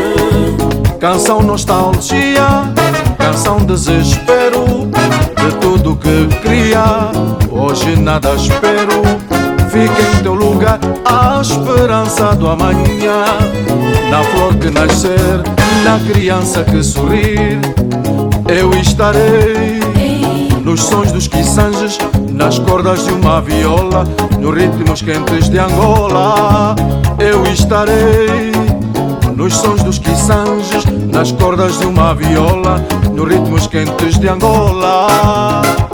Canção nostalgia, canção desespero. De tudo que cria, hoje nada espero. Fica em teu lugar a esperança do amanhã. Na flor que nascer, na criança que sorrir, eu estarei. Nos sons dos quiçanges, nas cordas de uma viola, nos ritmos quentes de Angola, eu estarei. Nos sons dos quiçanges, nas cordas de uma viola, nos ritmos quentes de Angola.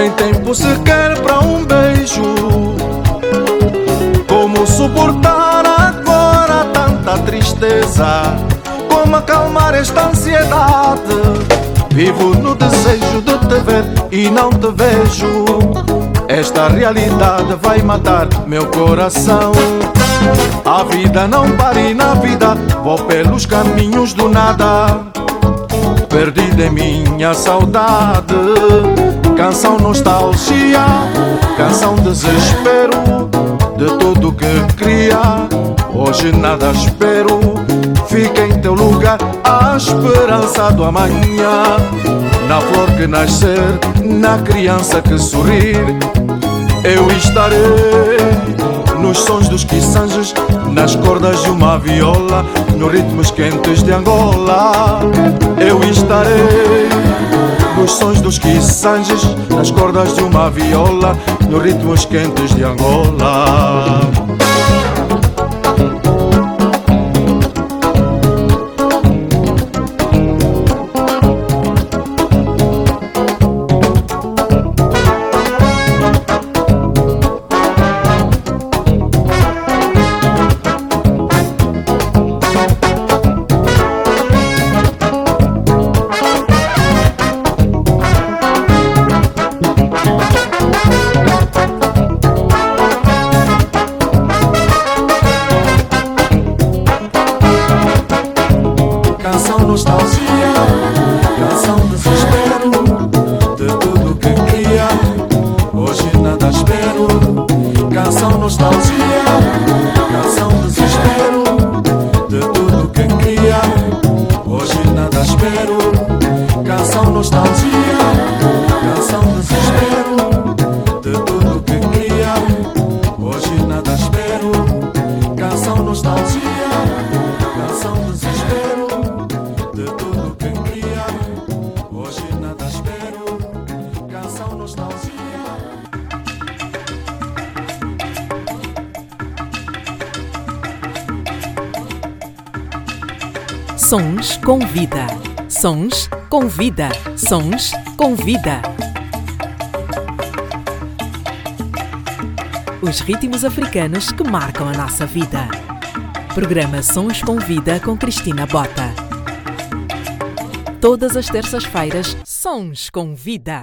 Sem tempo sequer para um beijo. Como suportar agora tanta tristeza? Como acalmar esta ansiedade? Vivo no desejo de te ver e não te vejo. Esta realidade vai matar meu coração. A vida não pare na vida Vou pelos caminhos do nada. Perdida em minha saudade Canção nostalgia Canção desespero De tudo que cria Hoje nada espero Fica em teu lugar A esperança do amanhã Na flor que nascer Na criança que sorrir Eu estarei nos sons dos quiçanges, nas cordas de uma viola, nos ritmos quentes de Angola. Eu estarei nos sons dos quiçanges, nas cordas de uma viola, nos ritmos quentes de Angola. Sons com vida. Sons com vida. Sons com vida. Os ritmos africanos que marcam a nossa vida. Programa Sons com Vida com Cristina Bota. Todas as terças-feiras, Sons com Vida.